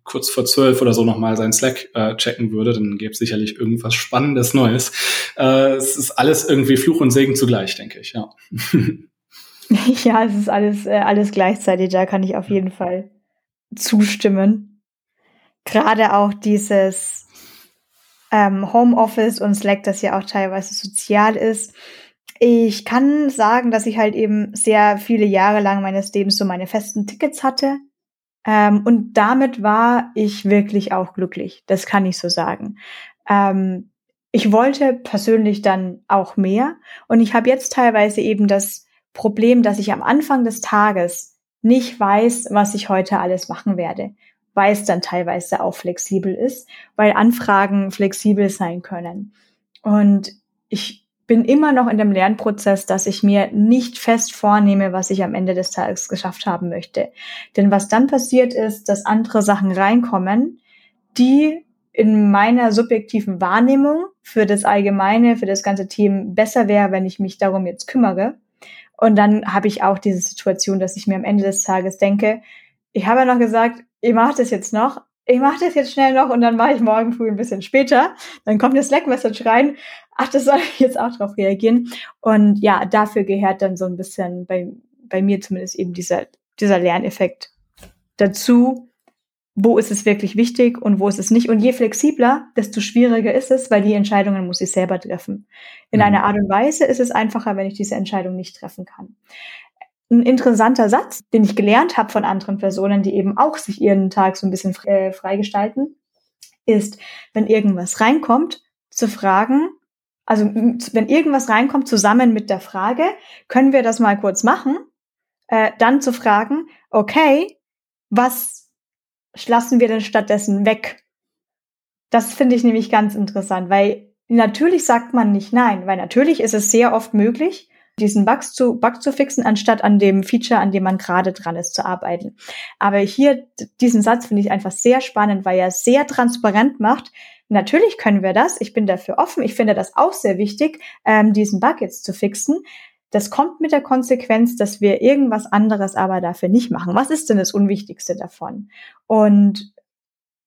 kurz vor zwölf oder so nochmal seinen Slack äh, checken würde, dann gäbe es sicherlich irgendwas Spannendes Neues. Äh, es ist alles irgendwie Fluch und Segen zugleich, denke ich, ja. ja, es ist alles, äh, alles gleichzeitig, da kann ich auf jeden Fall zustimmen. Gerade auch dieses ähm, Homeoffice und Slack, das ja auch teilweise sozial ist, ich kann sagen, dass ich halt eben sehr viele Jahre lang meines Lebens so meine festen Tickets hatte. Ähm, und damit war ich wirklich auch glücklich. Das kann ich so sagen. Ähm, ich wollte persönlich dann auch mehr. Und ich habe jetzt teilweise eben das Problem, dass ich am Anfang des Tages nicht weiß, was ich heute alles machen werde, weil es dann teilweise auch flexibel ist, weil Anfragen flexibel sein können. Und ich bin immer noch in dem Lernprozess, dass ich mir nicht fest vornehme, was ich am Ende des Tages geschafft haben möchte. Denn was dann passiert ist, dass andere Sachen reinkommen, die in meiner subjektiven Wahrnehmung für das Allgemeine, für das ganze Team besser wäre, wenn ich mich darum jetzt kümmere. Und dann habe ich auch diese Situation, dass ich mir am Ende des Tages denke, ich habe ja noch gesagt, ich mache das jetzt noch, ich mache das jetzt schnell noch und dann mache ich morgen früh ein bisschen später. Dann kommt eine Slack-Message rein. Ach, das soll ich jetzt auch drauf reagieren. Und ja, dafür gehört dann so ein bisschen bei, bei mir zumindest eben dieser, dieser Lerneffekt dazu. Wo ist es wirklich wichtig und wo ist es nicht? Und je flexibler, desto schwieriger ist es, weil die Entscheidungen muss ich selber treffen. In mhm. einer Art und Weise ist es einfacher, wenn ich diese Entscheidung nicht treffen kann ein interessanter Satz, den ich gelernt habe von anderen Personen, die eben auch sich ihren Tag so ein bisschen äh, freigestalten, ist, wenn irgendwas reinkommt, zu fragen, also wenn irgendwas reinkommt zusammen mit der Frage, können wir das mal kurz machen, äh, dann zu fragen, okay, was lassen wir denn stattdessen weg? Das finde ich nämlich ganz interessant, weil natürlich sagt man nicht nein, weil natürlich ist es sehr oft möglich, diesen Bug zu, Bug zu fixen, anstatt an dem Feature, an dem man gerade dran ist, zu arbeiten. Aber hier, diesen Satz finde ich einfach sehr spannend, weil er sehr transparent macht. Natürlich können wir das. Ich bin dafür offen. Ich finde das auch sehr wichtig, ähm, diesen Bug jetzt zu fixen. Das kommt mit der Konsequenz, dass wir irgendwas anderes aber dafür nicht machen. Was ist denn das Unwichtigste davon? Und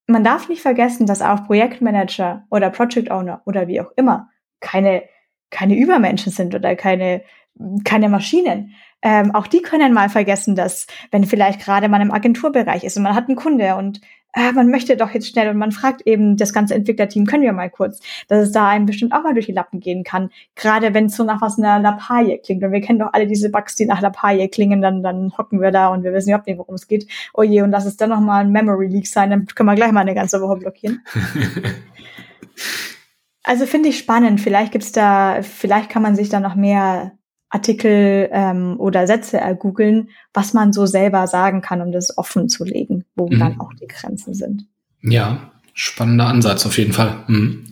man darf nicht vergessen, dass auch Projektmanager oder Project Owner oder wie auch immer keine, keine Übermenschen sind oder keine keine Maschinen. Ähm, auch die können mal vergessen, dass wenn vielleicht gerade man im Agenturbereich ist und man hat einen Kunde und äh, man möchte doch jetzt schnell und man fragt eben das ganze Entwicklerteam, können wir mal kurz, dass es da einem bestimmt auch mal durch die Lappen gehen kann. Gerade wenn es so nach was einer Lappalie klingt. Und wir kennen doch alle diese Bugs, die nach Lappalie klingen, dann, dann hocken wir da und wir wissen überhaupt nicht, worum es geht. Oh je, und lass es dann nochmal ein Memory Leak sein, dann können wir gleich mal eine ganze Woche blockieren. also finde ich spannend. Vielleicht gibt's da, vielleicht kann man sich da noch mehr Artikel ähm, oder Sätze ergoogeln, was man so selber sagen kann, um das offen zu legen, wo mhm. dann auch die Grenzen sind. Ja, spannender Ansatz auf jeden Fall. Mhm.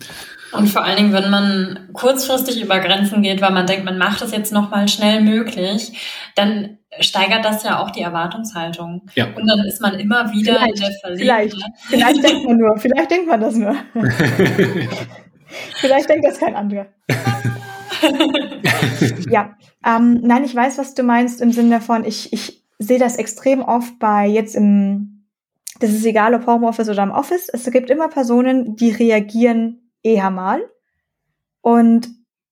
Und vor allen Dingen, wenn man kurzfristig über Grenzen geht, weil man denkt, man macht das jetzt nochmal schnell möglich, dann steigert das ja auch die Erwartungshaltung. Ja. Und dann ist man immer wieder vielleicht, in der Verlegenheit. Vielleicht, vielleicht denkt man nur, vielleicht denkt man das nur. vielleicht denkt das kein anderer. ja, ähm, nein, ich weiß, was du meinst im Sinne davon, ich, ich sehe das extrem oft bei jetzt im, das ist egal ob Homeoffice oder im Office, es gibt immer Personen, die reagieren eher mal. Und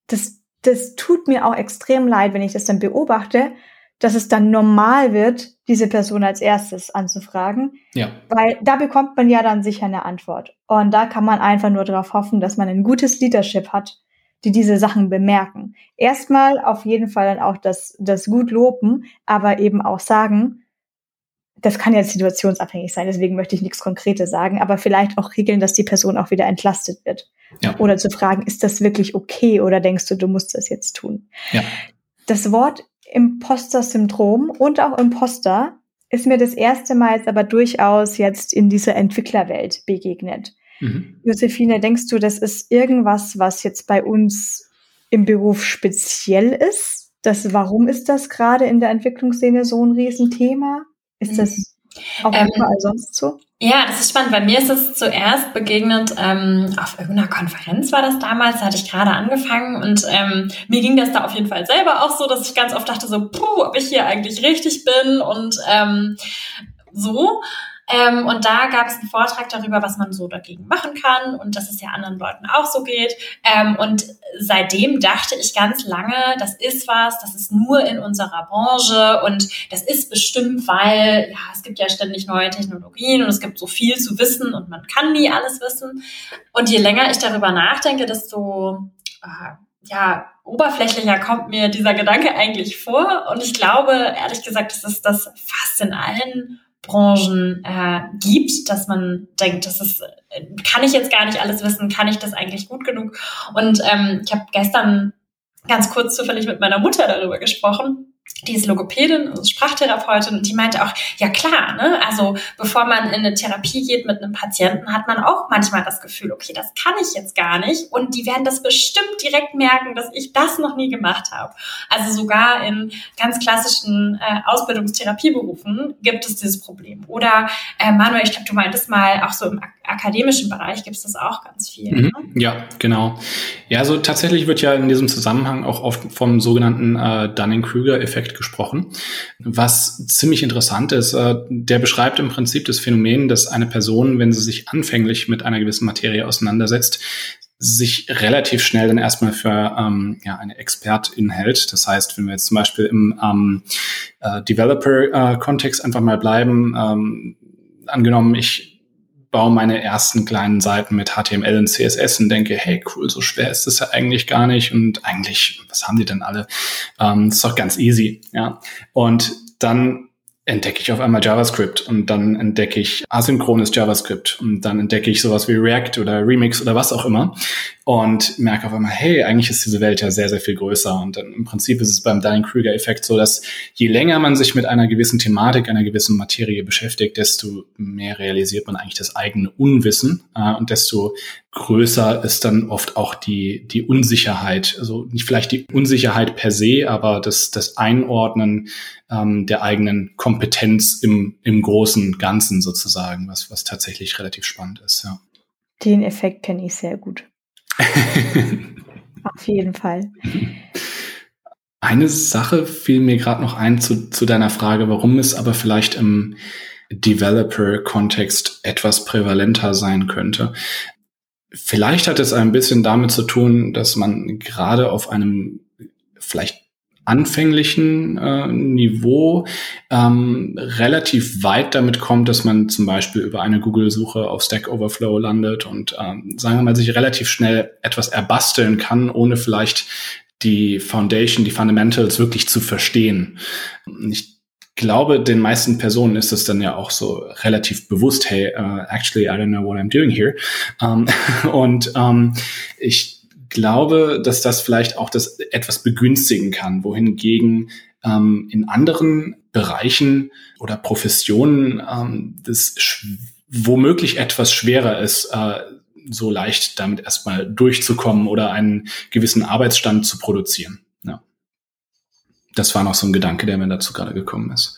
das, das tut mir auch extrem leid, wenn ich das dann beobachte, dass es dann normal wird, diese Person als erstes anzufragen. Ja. Weil da bekommt man ja dann sicher eine Antwort. Und da kann man einfach nur darauf hoffen, dass man ein gutes Leadership hat, die diese Sachen bemerken. Erstmal auf jeden Fall dann auch das, das gut loben, aber eben auch sagen, das kann jetzt situationsabhängig sein, deswegen möchte ich nichts Konkretes sagen, aber vielleicht auch regeln, dass die Person auch wieder entlastet wird. Ja. Oder zu fragen, ist das wirklich okay oder denkst du, du musst das jetzt tun? Ja. Das Wort Imposter-Syndrom und auch Imposter ist mir das erste Mal jetzt aber durchaus jetzt in dieser Entwicklerwelt begegnet. Mhm. Josephine, denkst du, das ist irgendwas, was jetzt bei uns im Beruf speziell ist? Das, warum ist das gerade in der Entwicklungsszene so ein Riesenthema? Ist mhm. das auch ähm, überall sonst so? Ja, das ist spannend. Bei mir ist es zuerst begegnet, ähm, auf irgendeiner Konferenz war das damals, da hatte ich gerade angefangen und ähm, mir ging das da auf jeden Fall selber auch so, dass ich ganz oft dachte so, puh, ob ich hier eigentlich richtig bin und ähm, so. Ähm, und da gab es einen Vortrag darüber, was man so dagegen machen kann und dass es ja anderen Leuten auch so geht. Ähm, und seitdem dachte ich ganz lange, das ist was, das ist nur in unserer Branche und das ist bestimmt, weil ja, es gibt ja ständig neue Technologien und es gibt so viel zu wissen und man kann nie alles wissen. Und je länger ich darüber nachdenke, desto äh, ja, oberflächlicher kommt mir dieser Gedanke eigentlich vor. Und ich glaube, ehrlich gesagt, das ist das fast in allen Branchen äh, gibt, dass man denkt, das ist, kann ich jetzt gar nicht alles wissen, kann ich das eigentlich gut genug? Und ähm, ich habe gestern ganz kurz zufällig mit meiner Mutter darüber gesprochen die ist Logopädin, also Sprachtherapeutin, und die meinte auch, ja klar, ne, also bevor man in eine Therapie geht mit einem Patienten, hat man auch manchmal das Gefühl, okay, das kann ich jetzt gar nicht, und die werden das bestimmt direkt merken, dass ich das noch nie gemacht habe. Also sogar in ganz klassischen äh, Ausbildungstherapieberufen gibt es dieses Problem. Oder äh, Manuel, ich glaube, du meintest mal auch so im akademischen Bereich gibt es das auch ganz viel. Mhm. Ne? Ja, genau. Ja, also tatsächlich wird ja in diesem Zusammenhang auch oft vom sogenannten äh, Dunning-Kruger-Effekt gesprochen, was ziemlich interessant ist. Äh, der beschreibt im Prinzip das Phänomen, dass eine Person, wenn sie sich anfänglich mit einer gewissen Materie auseinandersetzt, sich relativ schnell dann erstmal für ähm, ja, eine Expertin hält. Das heißt, wenn wir jetzt zum Beispiel im ähm, äh, Developer-Kontext äh, einfach mal bleiben, ähm, angenommen, ich baue meine ersten kleinen Seiten mit HTML und CSS und denke, hey, cool, so schwer ist das ja eigentlich gar nicht und eigentlich, was haben die denn alle? Ähm, ist doch ganz easy, ja. Und dann entdecke ich auf einmal JavaScript und dann entdecke ich asynchrones JavaScript und dann entdecke ich sowas wie React oder Remix oder was auch immer und merke auf einmal, hey, eigentlich ist diese Welt ja sehr, sehr viel größer. Und dann im Prinzip ist es beim Dunning-Kruger-Effekt so, dass je länger man sich mit einer gewissen Thematik, einer gewissen Materie beschäftigt, desto mehr realisiert man eigentlich das eigene Unwissen äh, und desto größer ist dann oft auch die, die Unsicherheit. Also nicht vielleicht die Unsicherheit per se, aber das, das Einordnen ähm, der eigenen Kompetenz im, im großen Ganzen sozusagen, was, was tatsächlich relativ spannend ist, ja. Den Effekt kenne ich sehr gut. Auf jeden Fall. Eine Sache fiel mir gerade noch ein zu, zu deiner Frage, warum es aber vielleicht im Developer-Kontext etwas prävalenter sein könnte. Vielleicht hat es ein bisschen damit zu tun, dass man gerade auf einem vielleicht anfänglichen äh, Niveau ähm, relativ weit damit kommt, dass man zum Beispiel über eine Google-Suche auf Stack Overflow landet und ähm, sagen wir mal sich relativ schnell etwas erbasteln kann, ohne vielleicht die Foundation, die Fundamentals wirklich zu verstehen. Ich glaube, den meisten Personen ist es dann ja auch so relativ bewusst, hey, uh, actually, I don't know what I'm doing here. Um, und um, ich glaube, dass das vielleicht auch das etwas begünstigen kann, wohingegen ähm, in anderen Bereichen oder Professionen ähm, das womöglich etwas schwerer ist, äh, so leicht damit erstmal durchzukommen oder einen gewissen Arbeitsstand zu produzieren. Ja. Das war noch so ein Gedanke, der mir dazu gerade gekommen ist.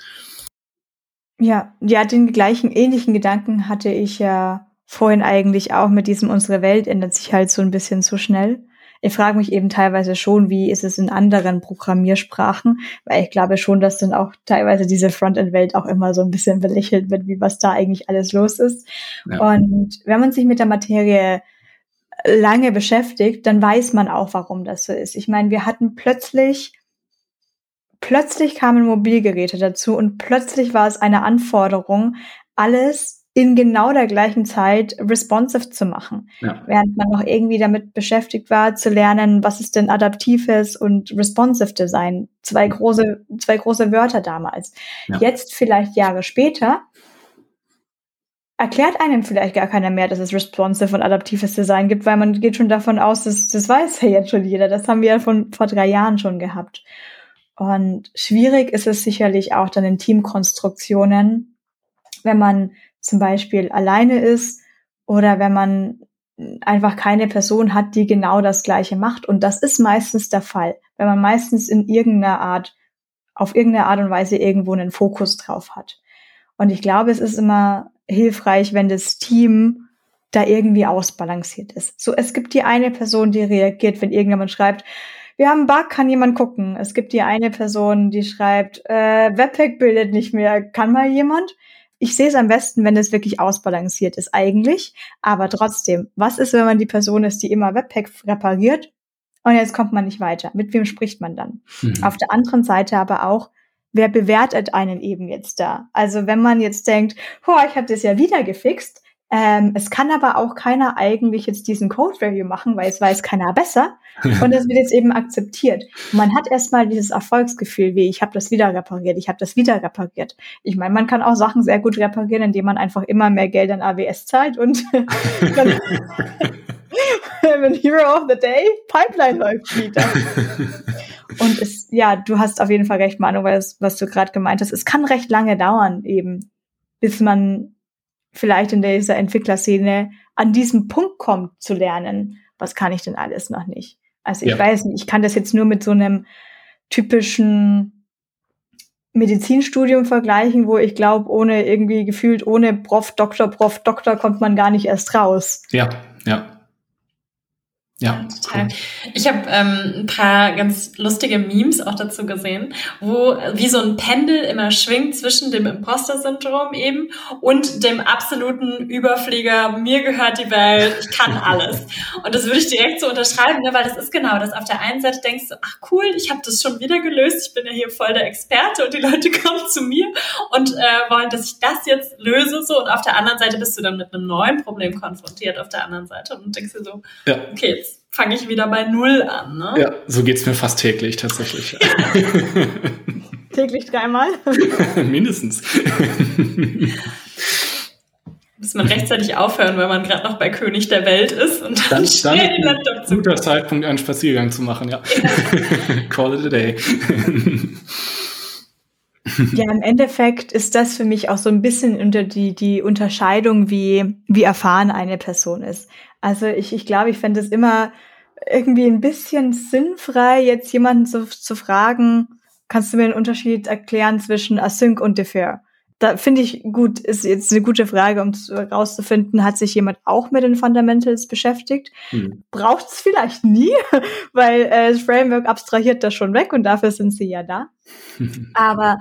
Ja, ja, den gleichen ähnlichen Gedanken hatte ich ja vorhin eigentlich auch mit diesem unsere Welt ändert sich halt so ein bisschen zu schnell. Ich frage mich eben teilweise schon, wie ist es in anderen Programmiersprachen, weil ich glaube schon, dass dann auch teilweise diese Frontend-Welt auch immer so ein bisschen belächelt wird, wie was da eigentlich alles los ist. Ja. Und wenn man sich mit der Materie lange beschäftigt, dann weiß man auch, warum das so ist. Ich meine, wir hatten plötzlich plötzlich kamen Mobilgeräte dazu und plötzlich war es eine Anforderung, alles in genau der gleichen Zeit responsive zu machen. Ja. Während man noch irgendwie damit beschäftigt war, zu lernen, was ist denn adaptives und responsive Design. Zwei große, zwei große Wörter damals. Ja. Jetzt vielleicht Jahre später erklärt einem vielleicht gar keiner mehr, dass es responsive und adaptives Design gibt, weil man geht schon davon aus, dass das weiß ja jetzt schon jeder. Das haben wir ja von vor drei Jahren schon gehabt. Und schwierig ist es sicherlich auch dann in Teamkonstruktionen, wenn man zum Beispiel alleine ist oder wenn man einfach keine Person hat, die genau das Gleiche macht. Und das ist meistens der Fall, wenn man meistens in irgendeiner Art, auf irgendeine Art und Weise irgendwo einen Fokus drauf hat. Und ich glaube, es ist immer hilfreich, wenn das Team da irgendwie ausbalanciert ist. So, es gibt die eine Person, die reagiert, wenn irgendjemand schreibt, wir haben einen Bug, kann jemand gucken. Es gibt die eine Person, die schreibt, äh, Webpack bildet nicht mehr, kann mal jemand? Ich sehe es am besten, wenn es wirklich ausbalanciert ist eigentlich. Aber trotzdem, was ist, wenn man die Person ist, die immer Webpack repariert und jetzt kommt man nicht weiter? Mit wem spricht man dann? Mhm. Auf der anderen Seite aber auch, wer bewertet einen eben jetzt da? Also wenn man jetzt denkt, oh, ich habe das ja wieder gefixt, ähm, es kann aber auch keiner eigentlich jetzt diesen Code Review machen, weil es weiß keiner besser. Und das wird jetzt eben akzeptiert. man hat erstmal dieses Erfolgsgefühl, wie ich habe das wieder repariert, ich habe das wieder repariert. Ich meine, man kann auch Sachen sehr gut reparieren, indem man einfach immer mehr Geld an AWS zahlt und dann, Hero of the Day, Pipeline läuft wieder. Und es, ja, du hast auf jeden Fall recht, Manu, was, was du gerade gemeint hast. Es kann recht lange dauern, eben, bis man vielleicht in dieser Entwicklerszene an diesem Punkt kommt zu lernen, was kann ich denn alles noch nicht. Also ich ja. weiß nicht, ich kann das jetzt nur mit so einem typischen Medizinstudium vergleichen, wo ich glaube, ohne irgendwie gefühlt, ohne Prof, Doktor, Prof, Doktor kommt man gar nicht erst raus. Ja, ja. Ja, total. Ich habe ähm, ein paar ganz lustige Memes auch dazu gesehen, wo wie so ein Pendel immer schwingt zwischen dem Imposter-Syndrom eben und dem absoluten Überflieger, mir gehört die Welt, ich kann alles. Und das würde ich direkt so unterschreiben, ne, weil das ist genau das. Auf der einen Seite denkst du, ach cool, ich habe das schon wieder gelöst, ich bin ja hier voll der Experte und die Leute kommen zu mir und äh, wollen, dass ich das jetzt löse. so Und auf der anderen Seite bist du dann mit einem neuen Problem konfrontiert auf der anderen Seite und denkst dir so, ja. okay, fange ich wieder bei Null an. Ne? Ja, so geht's mir fast täglich tatsächlich. täglich dreimal? Mindestens. Muss man rechtzeitig aufhören, weil man gerade noch bei König der Welt ist und dann, dann, dann den Laptop zu guter Zeitpunkt, einen Spaziergang zu machen, ja. Call it a day. Ja, im Endeffekt ist das für mich auch so ein bisschen unter die, die Unterscheidung, wie, wie erfahren eine Person ist. Also ich, ich glaube, ich fände es immer irgendwie ein bisschen sinnfrei, jetzt jemanden zu, zu fragen, kannst du mir den Unterschied erklären zwischen Async und Defer? Da finde ich gut, ist jetzt eine gute Frage, um herauszufinden, hat sich jemand auch mit den Fundamentals beschäftigt? Hm. Braucht es vielleicht nie, weil äh, das Framework abstrahiert das schon weg und dafür sind sie ja da. Aber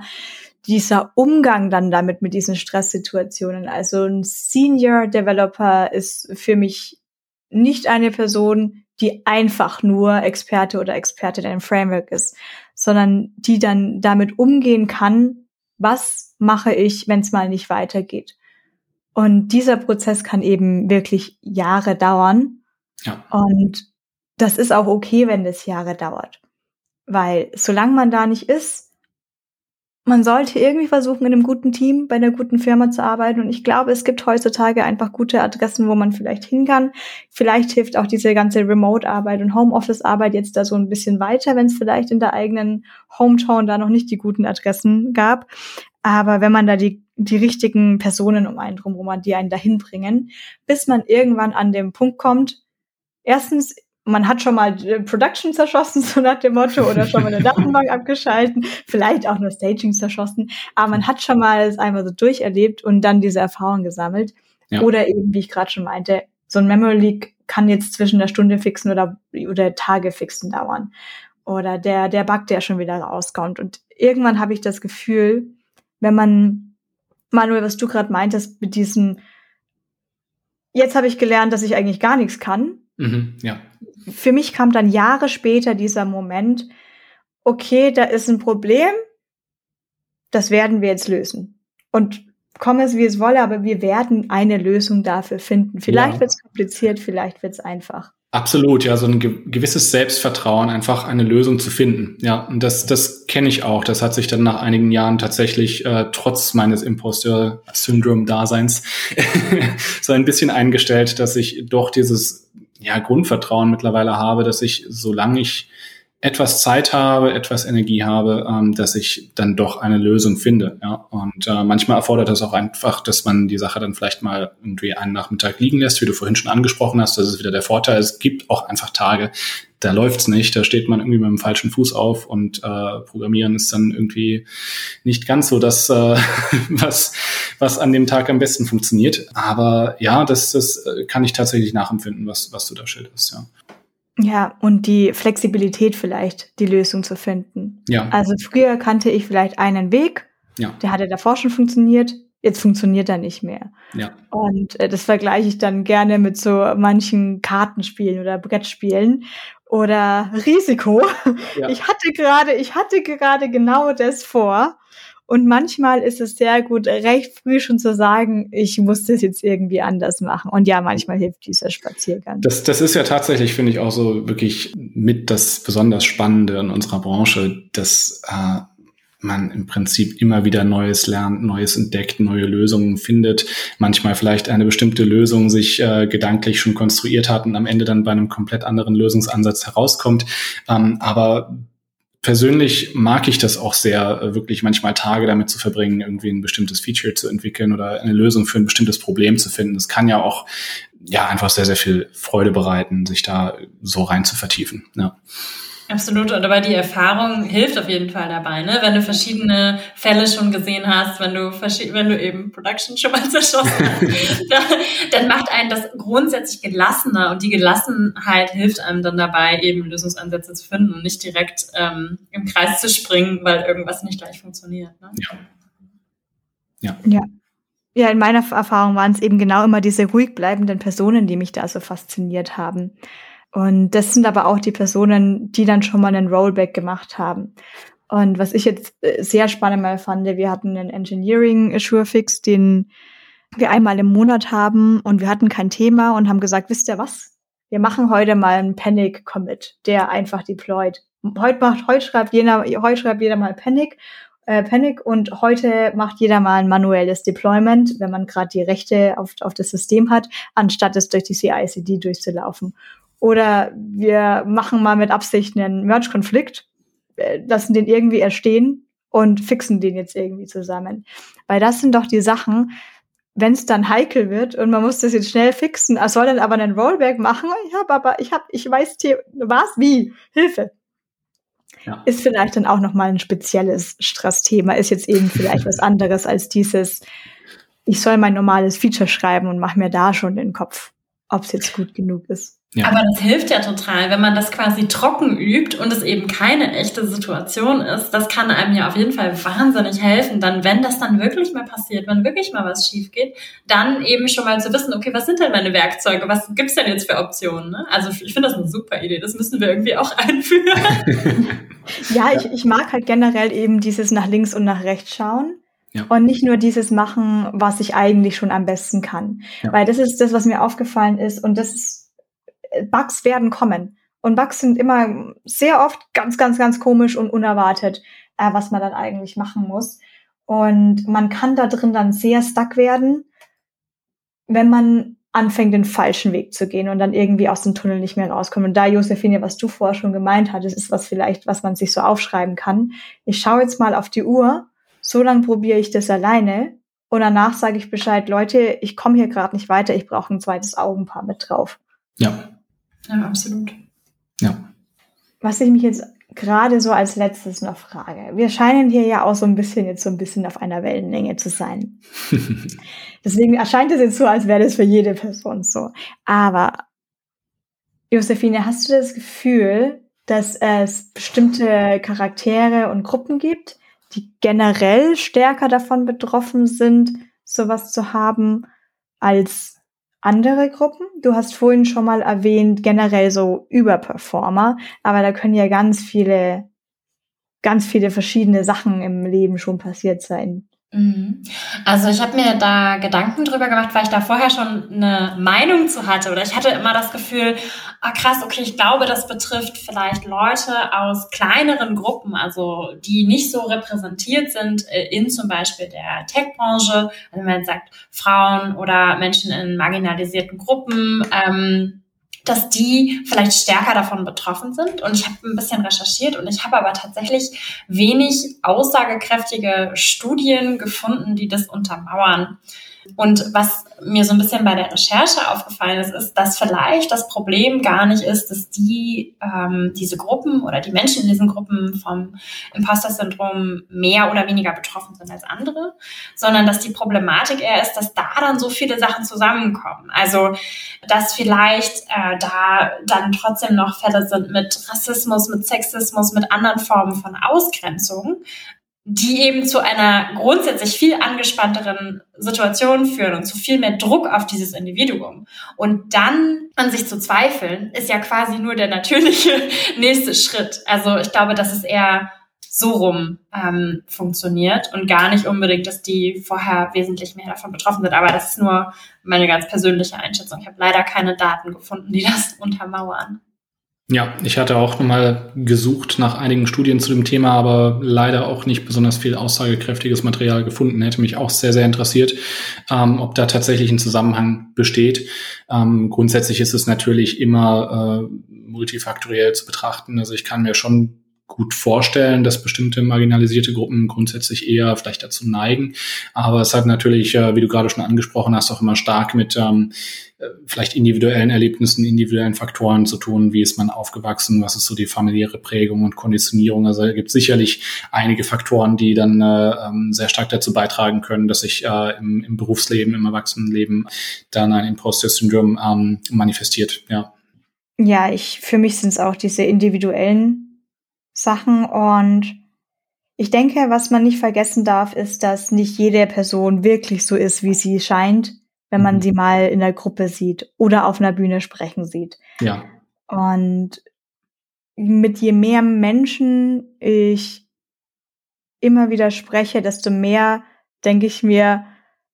dieser Umgang dann damit mit diesen Stresssituationen, also ein Senior Developer ist für mich nicht eine Person, die einfach nur Experte oder Experte in einem Framework ist, sondern die dann damit umgehen kann, was mache ich, wenn es mal nicht weitergeht. Und dieser Prozess kann eben wirklich Jahre dauern. Ja. Und das ist auch okay, wenn das Jahre dauert. Weil solange man da nicht ist, man sollte irgendwie versuchen, in einem guten Team bei einer guten Firma zu arbeiten. Und ich glaube, es gibt heutzutage einfach gute Adressen, wo man vielleicht hin kann. Vielleicht hilft auch diese ganze Remote-Arbeit und Homeoffice-Arbeit jetzt da so ein bisschen weiter, wenn es vielleicht in der eigenen Hometown da noch nicht die guten Adressen gab. Aber wenn man da die, die richtigen Personen um einen drum, wo man die einen dahin bringen, bis man irgendwann an dem Punkt kommt, erstens man hat schon mal Production zerschossen, so nach dem Motto, oder schon mal eine Datenbank abgeschalten, vielleicht auch nur Staging zerschossen, aber man hat schon mal es einmal so durcherlebt und dann diese Erfahrung gesammelt. Ja. Oder eben, wie ich gerade schon meinte, so ein Memory Leak kann jetzt zwischen der Stunde fixen oder, oder Tage fixen dauern. Oder der, der Bug, der schon wieder rauskommt. Und irgendwann habe ich das Gefühl, wenn man, Manuel, was du gerade meintest, mit diesem, jetzt habe ich gelernt, dass ich eigentlich gar nichts kann. Mhm, ja für mich kam dann Jahre später dieser Moment, okay, da ist ein Problem, das werden wir jetzt lösen. Und komme es, wie es wolle, aber wir werden eine Lösung dafür finden. Vielleicht ja. wird es kompliziert, vielleicht wird es einfach. Absolut, ja, so ein gewisses Selbstvertrauen, einfach eine Lösung zu finden. Ja, und das, das kenne ich auch. Das hat sich dann nach einigen Jahren tatsächlich äh, trotz meines Imposter-Syndrom-Daseins so ein bisschen eingestellt, dass ich doch dieses ja, Grundvertrauen mittlerweile habe, dass ich, solange ich etwas Zeit habe, etwas Energie habe, ähm, dass ich dann doch eine Lösung finde. Ja? Und äh, manchmal erfordert das auch einfach, dass man die Sache dann vielleicht mal irgendwie einen Nachmittag liegen lässt, wie du vorhin schon angesprochen hast. Das ist wieder der Vorteil. Es gibt auch einfach Tage, da läuft's nicht, da steht man irgendwie mit dem falschen Fuß auf und äh, Programmieren ist dann irgendwie nicht ganz so das, äh, was, was an dem Tag am besten funktioniert. Aber ja, das, das äh, kann ich tatsächlich nachempfinden, was, was du da schilderst, ja. Ja, und die Flexibilität vielleicht, die Lösung zu finden. Ja. Also früher kannte ich vielleicht einen Weg, ja. der hatte davor schon funktioniert, jetzt funktioniert er nicht mehr. Ja. Und äh, das vergleiche ich dann gerne mit so manchen Kartenspielen oder Brettspielen oder Risiko. Ja. Ich hatte gerade, ich hatte gerade genau das vor und manchmal ist es sehr gut, recht früh schon zu sagen, ich muss das jetzt irgendwie anders machen. Und ja, manchmal hilft dieser Spaziergang. Das, das ist ja tatsächlich, finde ich, auch so wirklich mit das besonders Spannende in unserer Branche, dass äh, man im Prinzip immer wieder Neues lernt, Neues entdeckt, neue Lösungen findet, manchmal vielleicht eine bestimmte Lösung sich äh, gedanklich schon konstruiert hat und am Ende dann bei einem komplett anderen Lösungsansatz herauskommt. Ähm, aber persönlich mag ich das auch sehr, äh, wirklich manchmal Tage damit zu verbringen, irgendwie ein bestimmtes Feature zu entwickeln oder eine Lösung für ein bestimmtes Problem zu finden. Das kann ja auch ja einfach sehr, sehr viel Freude bereiten, sich da so rein zu vertiefen. Ja. Absolut, und aber die Erfahrung hilft auf jeden Fall dabei, ne? Wenn du verschiedene Fälle schon gesehen hast, wenn du wenn du eben Production schon mal zerschossen hast, dann, dann macht einen das grundsätzlich gelassener und die Gelassenheit hilft einem dann dabei, eben Lösungsansätze zu finden und nicht direkt ähm, im Kreis zu springen, weil irgendwas nicht gleich funktioniert. Ne? Ja. Ja. ja. Ja, in meiner Erfahrung waren es eben genau immer diese ruhig bleibenden Personen, die mich da so fasziniert haben. Und das sind aber auch die Personen, die dann schon mal einen Rollback gemacht haben. Und was ich jetzt äh, sehr spannend mal fand, wir hatten einen Engineering Fix, den wir einmal im Monat haben und wir hatten kein Thema und haben gesagt, wisst ihr was? Wir machen heute mal einen Panic Commit, der einfach deployt. Heute macht, heute schreibt jeder, heute schreibt jeder mal Panic äh, Panic und heute macht jeder mal ein manuelles Deployment, wenn man gerade die Rechte auf, auf das System hat, anstatt es durch die CI/CD durchzulaufen. Oder wir machen mal mit Absicht einen Merge-Konflikt, äh, lassen den irgendwie erstehen und fixen den jetzt irgendwie zusammen. Weil das sind doch die Sachen, wenn es dann heikel wird und man muss das jetzt schnell fixen, soll dann aber einen Rollback machen. Ich habe aber, ich habe, ich weiß, was, wie, Hilfe. Ja. Ist vielleicht dann auch nochmal ein spezielles Stressthema, ist jetzt eben vielleicht was anderes als dieses, ich soll mein normales Feature schreiben und mache mir da schon den Kopf, ob es jetzt gut genug ist. Ja. Aber das hilft ja total, wenn man das quasi trocken übt und es eben keine echte Situation ist. Das kann einem ja auf jeden Fall wahnsinnig helfen, dann, wenn das dann wirklich mal passiert, wenn wirklich mal was schief geht, dann eben schon mal zu wissen, okay, was sind denn meine Werkzeuge? Was gibt's denn jetzt für Optionen? Ne? Also ich finde das eine super Idee. Das müssen wir irgendwie auch einführen. ja, ich, ich mag halt generell eben dieses nach links und nach rechts schauen. Ja. Und nicht nur dieses machen, was ich eigentlich schon am besten kann. Ja. Weil das ist das, was mir aufgefallen ist. Und das ist Bugs werden kommen. Und Bugs sind immer sehr oft ganz, ganz, ganz komisch und unerwartet, äh, was man dann eigentlich machen muss. Und man kann da drin dann sehr stuck werden, wenn man anfängt, den falschen Weg zu gehen und dann irgendwie aus dem Tunnel nicht mehr rauskommt. Und da, Josephine, was du vorher schon gemeint hattest, ist was vielleicht, was man sich so aufschreiben kann. Ich schaue jetzt mal auf die Uhr, so lange probiere ich das alleine und danach sage ich Bescheid, Leute, ich komme hier gerade nicht weiter, ich brauche ein zweites Augenpaar mit drauf. Ja. Ja, absolut. Ja. Was ich mich jetzt gerade so als letztes noch frage. Wir scheinen hier ja auch so ein bisschen jetzt so ein bisschen auf einer Wellenlänge zu sein. Deswegen erscheint es jetzt so, als wäre das für jede Person so. Aber Josephine, hast du das Gefühl, dass es bestimmte Charaktere und Gruppen gibt, die generell stärker davon betroffen sind, sowas zu haben, als andere Gruppen. Du hast vorhin schon mal erwähnt, generell so Überperformer, aber da können ja ganz viele, ganz viele verschiedene Sachen im Leben schon passiert sein. Mhm. Also ich habe mir da Gedanken drüber gemacht, weil ich da vorher schon eine Meinung zu hatte oder ich hatte immer das Gefühl, ah krass, okay, ich glaube, das betrifft vielleicht Leute aus kleineren Gruppen, also die nicht so repräsentiert sind äh, in zum Beispiel der Tech-Branche, also wenn man sagt Frauen oder Menschen in marginalisierten Gruppen. Ähm, dass die vielleicht stärker davon betroffen sind. Und ich habe ein bisschen recherchiert und ich habe aber tatsächlich wenig aussagekräftige Studien gefunden, die das untermauern. Und was mir so ein bisschen bei der Recherche aufgefallen ist, ist, dass vielleicht das Problem gar nicht ist, dass die ähm, diese Gruppen oder die Menschen in diesen Gruppen vom Imposter-Syndrom mehr oder weniger betroffen sind als andere, sondern dass die Problematik eher ist, dass da dann so viele Sachen zusammenkommen. Also dass vielleicht äh, da dann trotzdem noch Fälle sind mit Rassismus, mit Sexismus, mit anderen Formen von Ausgrenzung, die eben zu einer grundsätzlich viel angespannteren Situation führen und zu viel mehr Druck auf dieses Individuum. Und dann an sich zu zweifeln, ist ja quasi nur der natürliche nächste Schritt. Also ich glaube, dass es eher so rum ähm, funktioniert und gar nicht unbedingt, dass die vorher wesentlich mehr davon betroffen sind. Aber das ist nur meine ganz persönliche Einschätzung. Ich habe leider keine Daten gefunden, die das untermauern. Ja, ich hatte auch nochmal gesucht nach einigen Studien zu dem Thema, aber leider auch nicht besonders viel aussagekräftiges Material gefunden. Hätte mich auch sehr, sehr interessiert, ähm, ob da tatsächlich ein Zusammenhang besteht. Ähm, grundsätzlich ist es natürlich immer äh, multifaktoriell zu betrachten. Also ich kann mir schon gut vorstellen, dass bestimmte marginalisierte Gruppen grundsätzlich eher vielleicht dazu neigen. Aber es hat natürlich, äh, wie du gerade schon angesprochen hast, auch immer stark mit ähm, äh, vielleicht individuellen Erlebnissen, individuellen Faktoren zu tun. Wie ist man aufgewachsen? Was ist so die familiäre Prägung und Konditionierung? Also es gibt sicherlich einige Faktoren, die dann äh, ähm, sehr stark dazu beitragen können, dass sich äh, im, im, Berufsleben, im Erwachsenenleben dann ein Imposter-Syndrom ähm, manifestiert. Ja. Ja, ich, für mich sind es auch diese individuellen Sachen und ich denke, was man nicht vergessen darf, ist, dass nicht jede Person wirklich so ist, wie sie scheint, wenn man mhm. sie mal in der Gruppe sieht oder auf einer Bühne sprechen sieht. Ja. Und mit je mehr Menschen ich immer wieder spreche, desto mehr denke ich mir,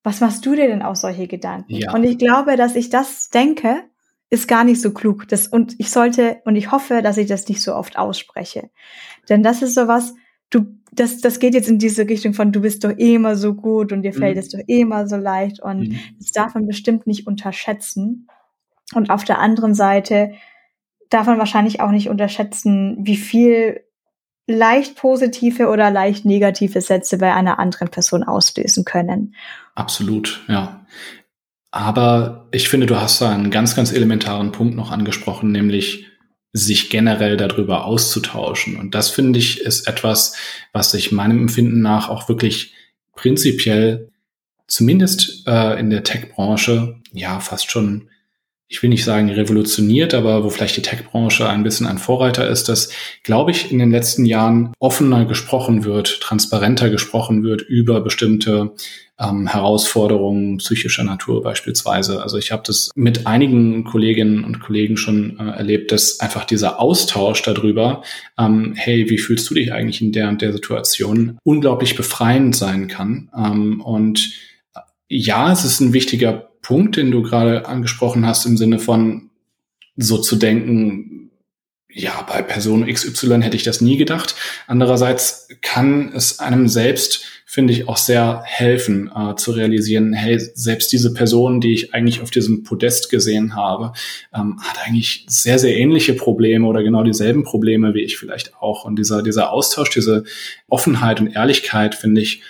was machst du dir denn aus solche Gedanken? Ja. Und ich glaube, dass ich das denke, ist gar nicht so klug. Das, und ich sollte, und ich hoffe, dass ich das nicht so oft ausspreche. Denn das ist sowas, du, das, das geht jetzt in diese Richtung von, du bist doch eh immer so gut und dir fällt mhm. es doch eh immer so leicht und mhm. das darf man bestimmt nicht unterschätzen. Und auf der anderen Seite darf man wahrscheinlich auch nicht unterschätzen, wie viel leicht positive oder leicht negative Sätze bei einer anderen Person auslösen können. Absolut, ja. Aber ich finde, du hast da einen ganz, ganz elementaren Punkt noch angesprochen, nämlich sich generell darüber auszutauschen. Und das finde ich ist etwas, was sich meinem Empfinden nach auch wirklich prinzipiell, zumindest äh, in der Tech-Branche, ja, fast schon ich will nicht sagen revolutioniert, aber wo vielleicht die Tech-Branche ein bisschen ein Vorreiter ist, dass, glaube ich, in den letzten Jahren offener gesprochen wird, transparenter gesprochen wird über bestimmte ähm, Herausforderungen psychischer Natur beispielsweise. Also ich habe das mit einigen Kolleginnen und Kollegen schon äh, erlebt, dass einfach dieser Austausch darüber, ähm, hey, wie fühlst du dich eigentlich in der und der Situation, unglaublich befreiend sein kann. Ähm, und äh, ja, es ist ein wichtiger Punkt, den du gerade angesprochen hast, im Sinne von so zu denken, ja, bei Person XY hätte ich das nie gedacht. Andererseits kann es einem selbst, finde ich, auch sehr helfen, äh, zu realisieren, hey, selbst diese Person, die ich eigentlich auf diesem Podest gesehen habe, ähm, hat eigentlich sehr, sehr ähnliche Probleme oder genau dieselben Probleme wie ich vielleicht auch. Und dieser, dieser Austausch, diese Offenheit und Ehrlichkeit, finde ich,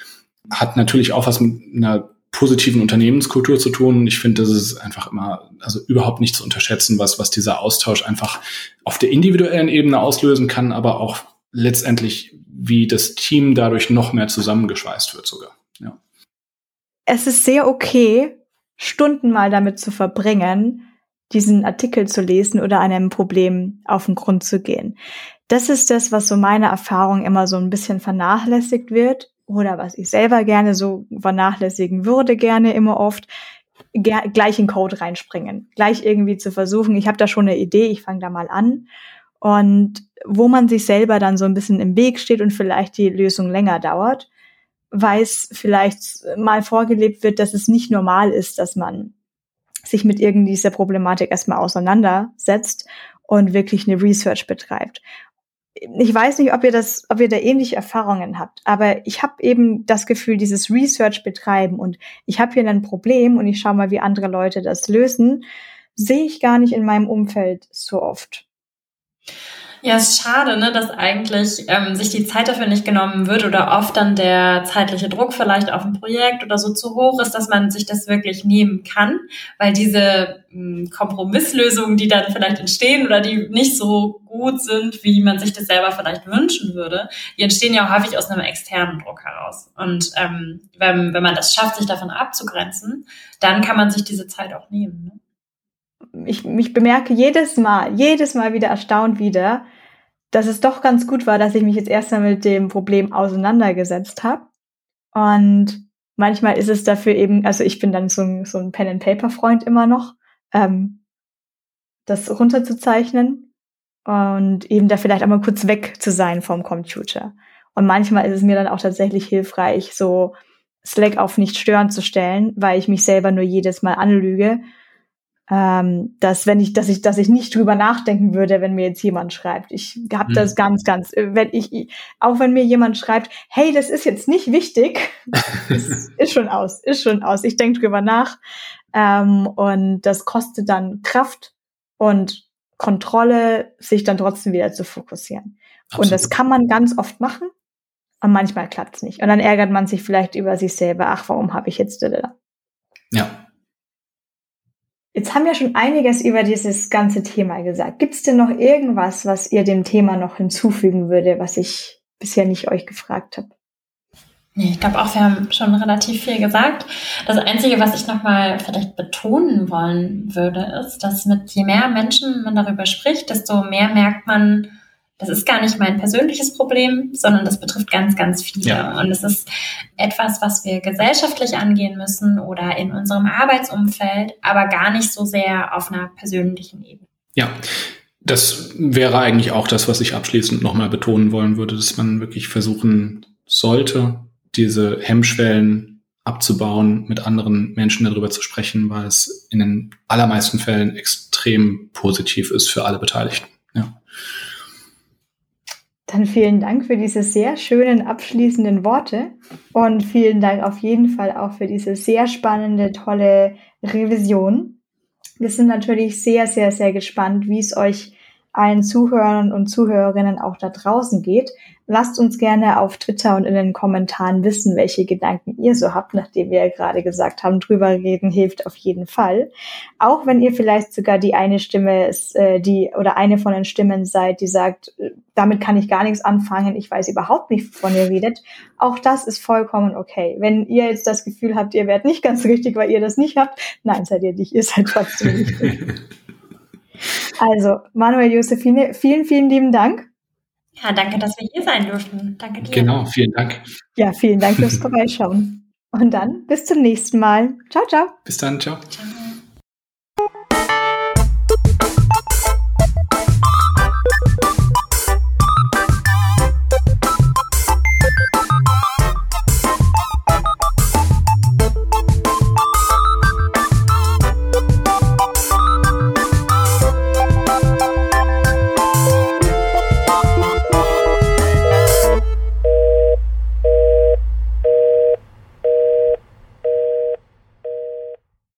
hat natürlich auch was mit einer positiven Unternehmenskultur zu tun. Ich finde, das ist einfach immer, also überhaupt nicht zu unterschätzen, was, was dieser Austausch einfach auf der individuellen Ebene auslösen kann, aber auch letztendlich, wie das Team dadurch noch mehr zusammengeschweißt wird sogar. Ja. Es ist sehr okay, Stunden mal damit zu verbringen, diesen Artikel zu lesen oder einem Problem auf den Grund zu gehen. Das ist das, was so meine Erfahrung immer so ein bisschen vernachlässigt wird oder was ich selber gerne so vernachlässigen würde, gerne immer oft, ger gleich in Code reinspringen, gleich irgendwie zu versuchen, ich habe da schon eine Idee, ich fange da mal an. Und wo man sich selber dann so ein bisschen im Weg steht und vielleicht die Lösung länger dauert, weil es vielleicht mal vorgelebt wird, dass es nicht normal ist, dass man sich mit irgendwie dieser Problematik erstmal auseinandersetzt und wirklich eine Research betreibt ich weiß nicht, ob ihr das, ob ihr da ähnliche Erfahrungen habt, aber ich habe eben das Gefühl, dieses Research betreiben und ich habe hier ein Problem und ich schaue mal, wie andere Leute das lösen, sehe ich gar nicht in meinem Umfeld so oft. Ja, es ist schade, ne, dass eigentlich ähm, sich die Zeit dafür nicht genommen wird oder oft dann der zeitliche Druck vielleicht auf ein Projekt oder so zu hoch ist, dass man sich das wirklich nehmen kann, weil diese ähm, Kompromisslösungen, die dann vielleicht entstehen oder die nicht so gut sind, wie man sich das selber vielleicht wünschen würde, die entstehen ja häufig aus einem externen Druck heraus. Und ähm, wenn, wenn man das schafft, sich davon abzugrenzen, dann kann man sich diese Zeit auch nehmen. Ne? Ich, mich bemerke jedes Mal, jedes Mal wieder erstaunt wieder, dass es doch ganz gut war, dass ich mich jetzt erstmal mit dem Problem auseinandergesetzt habe. Und manchmal ist es dafür eben, also ich bin dann so ein, so ein Pen-and-Paper-Freund immer noch, ähm, das runterzuzeichnen und eben da vielleicht einmal kurz weg zu sein vom Computer. Und manchmal ist es mir dann auch tatsächlich hilfreich, so Slack auf nicht stören zu stellen, weil ich mich selber nur jedes Mal anlüge ähm, dass wenn ich, dass ich, dass ich nicht drüber nachdenken würde, wenn mir jetzt jemand schreibt. Ich habe mhm. das ganz, ganz, wenn ich, auch wenn mir jemand schreibt, hey, das ist jetzt nicht wichtig, ist, ist schon aus, ist schon aus. Ich denke drüber nach ähm, und das kostet dann Kraft und Kontrolle, sich dann trotzdem wieder zu fokussieren. Absolut. Und das kann man ganz oft machen und manchmal klappt es nicht. Und dann ärgert man sich vielleicht über sich selber, ach, warum habe ich jetzt da? Ja. Jetzt haben wir schon einiges über dieses ganze Thema gesagt. Gibt es denn noch irgendwas, was ihr dem Thema noch hinzufügen würde, was ich bisher nicht euch gefragt habe? Nee, ich glaube auch, wir haben schon relativ viel gesagt. Das Einzige, was ich nochmal vielleicht betonen wollen würde, ist, dass mit je mehr Menschen man darüber spricht, desto mehr merkt man, das ist gar nicht mein persönliches Problem, sondern das betrifft ganz, ganz viele. Ja. Und es ist etwas, was wir gesellschaftlich angehen müssen oder in unserem Arbeitsumfeld, aber gar nicht so sehr auf einer persönlichen Ebene. Ja, das wäre eigentlich auch das, was ich abschließend nochmal betonen wollen würde, dass man wirklich versuchen sollte, diese Hemmschwellen abzubauen, mit anderen Menschen darüber zu sprechen, weil es in den allermeisten Fällen extrem positiv ist für alle Beteiligten. Ja. Dann vielen Dank für diese sehr schönen abschließenden Worte und vielen Dank auf jeden Fall auch für diese sehr spannende, tolle Revision. Wir sind natürlich sehr, sehr, sehr gespannt, wie es euch allen Zuhörern und Zuhörerinnen auch da draußen geht. Lasst uns gerne auf Twitter und in den Kommentaren wissen, welche Gedanken ihr so habt, nachdem wir ja gerade gesagt haben, drüber reden hilft auf jeden Fall. Auch wenn ihr vielleicht sogar die eine Stimme ist, äh, die oder eine von den Stimmen seid, die sagt, äh, damit kann ich gar nichts anfangen, ich weiß überhaupt nicht, wovon ihr redet. Auch das ist vollkommen okay. Wenn ihr jetzt das Gefühl habt, ihr werdet nicht ganz richtig, weil ihr das nicht habt, nein, seid ihr nicht, ihr seid trotzdem richtig. Also, Manuel Josephine, vielen, vielen lieben Dank. Ja, danke, dass wir hier sein durften. Danke dir. Genau, vielen Dank. Ja, vielen Dank fürs Vorbeischauen. Und dann bis zum nächsten Mal. Ciao, ciao. Bis dann, ciao. ciao.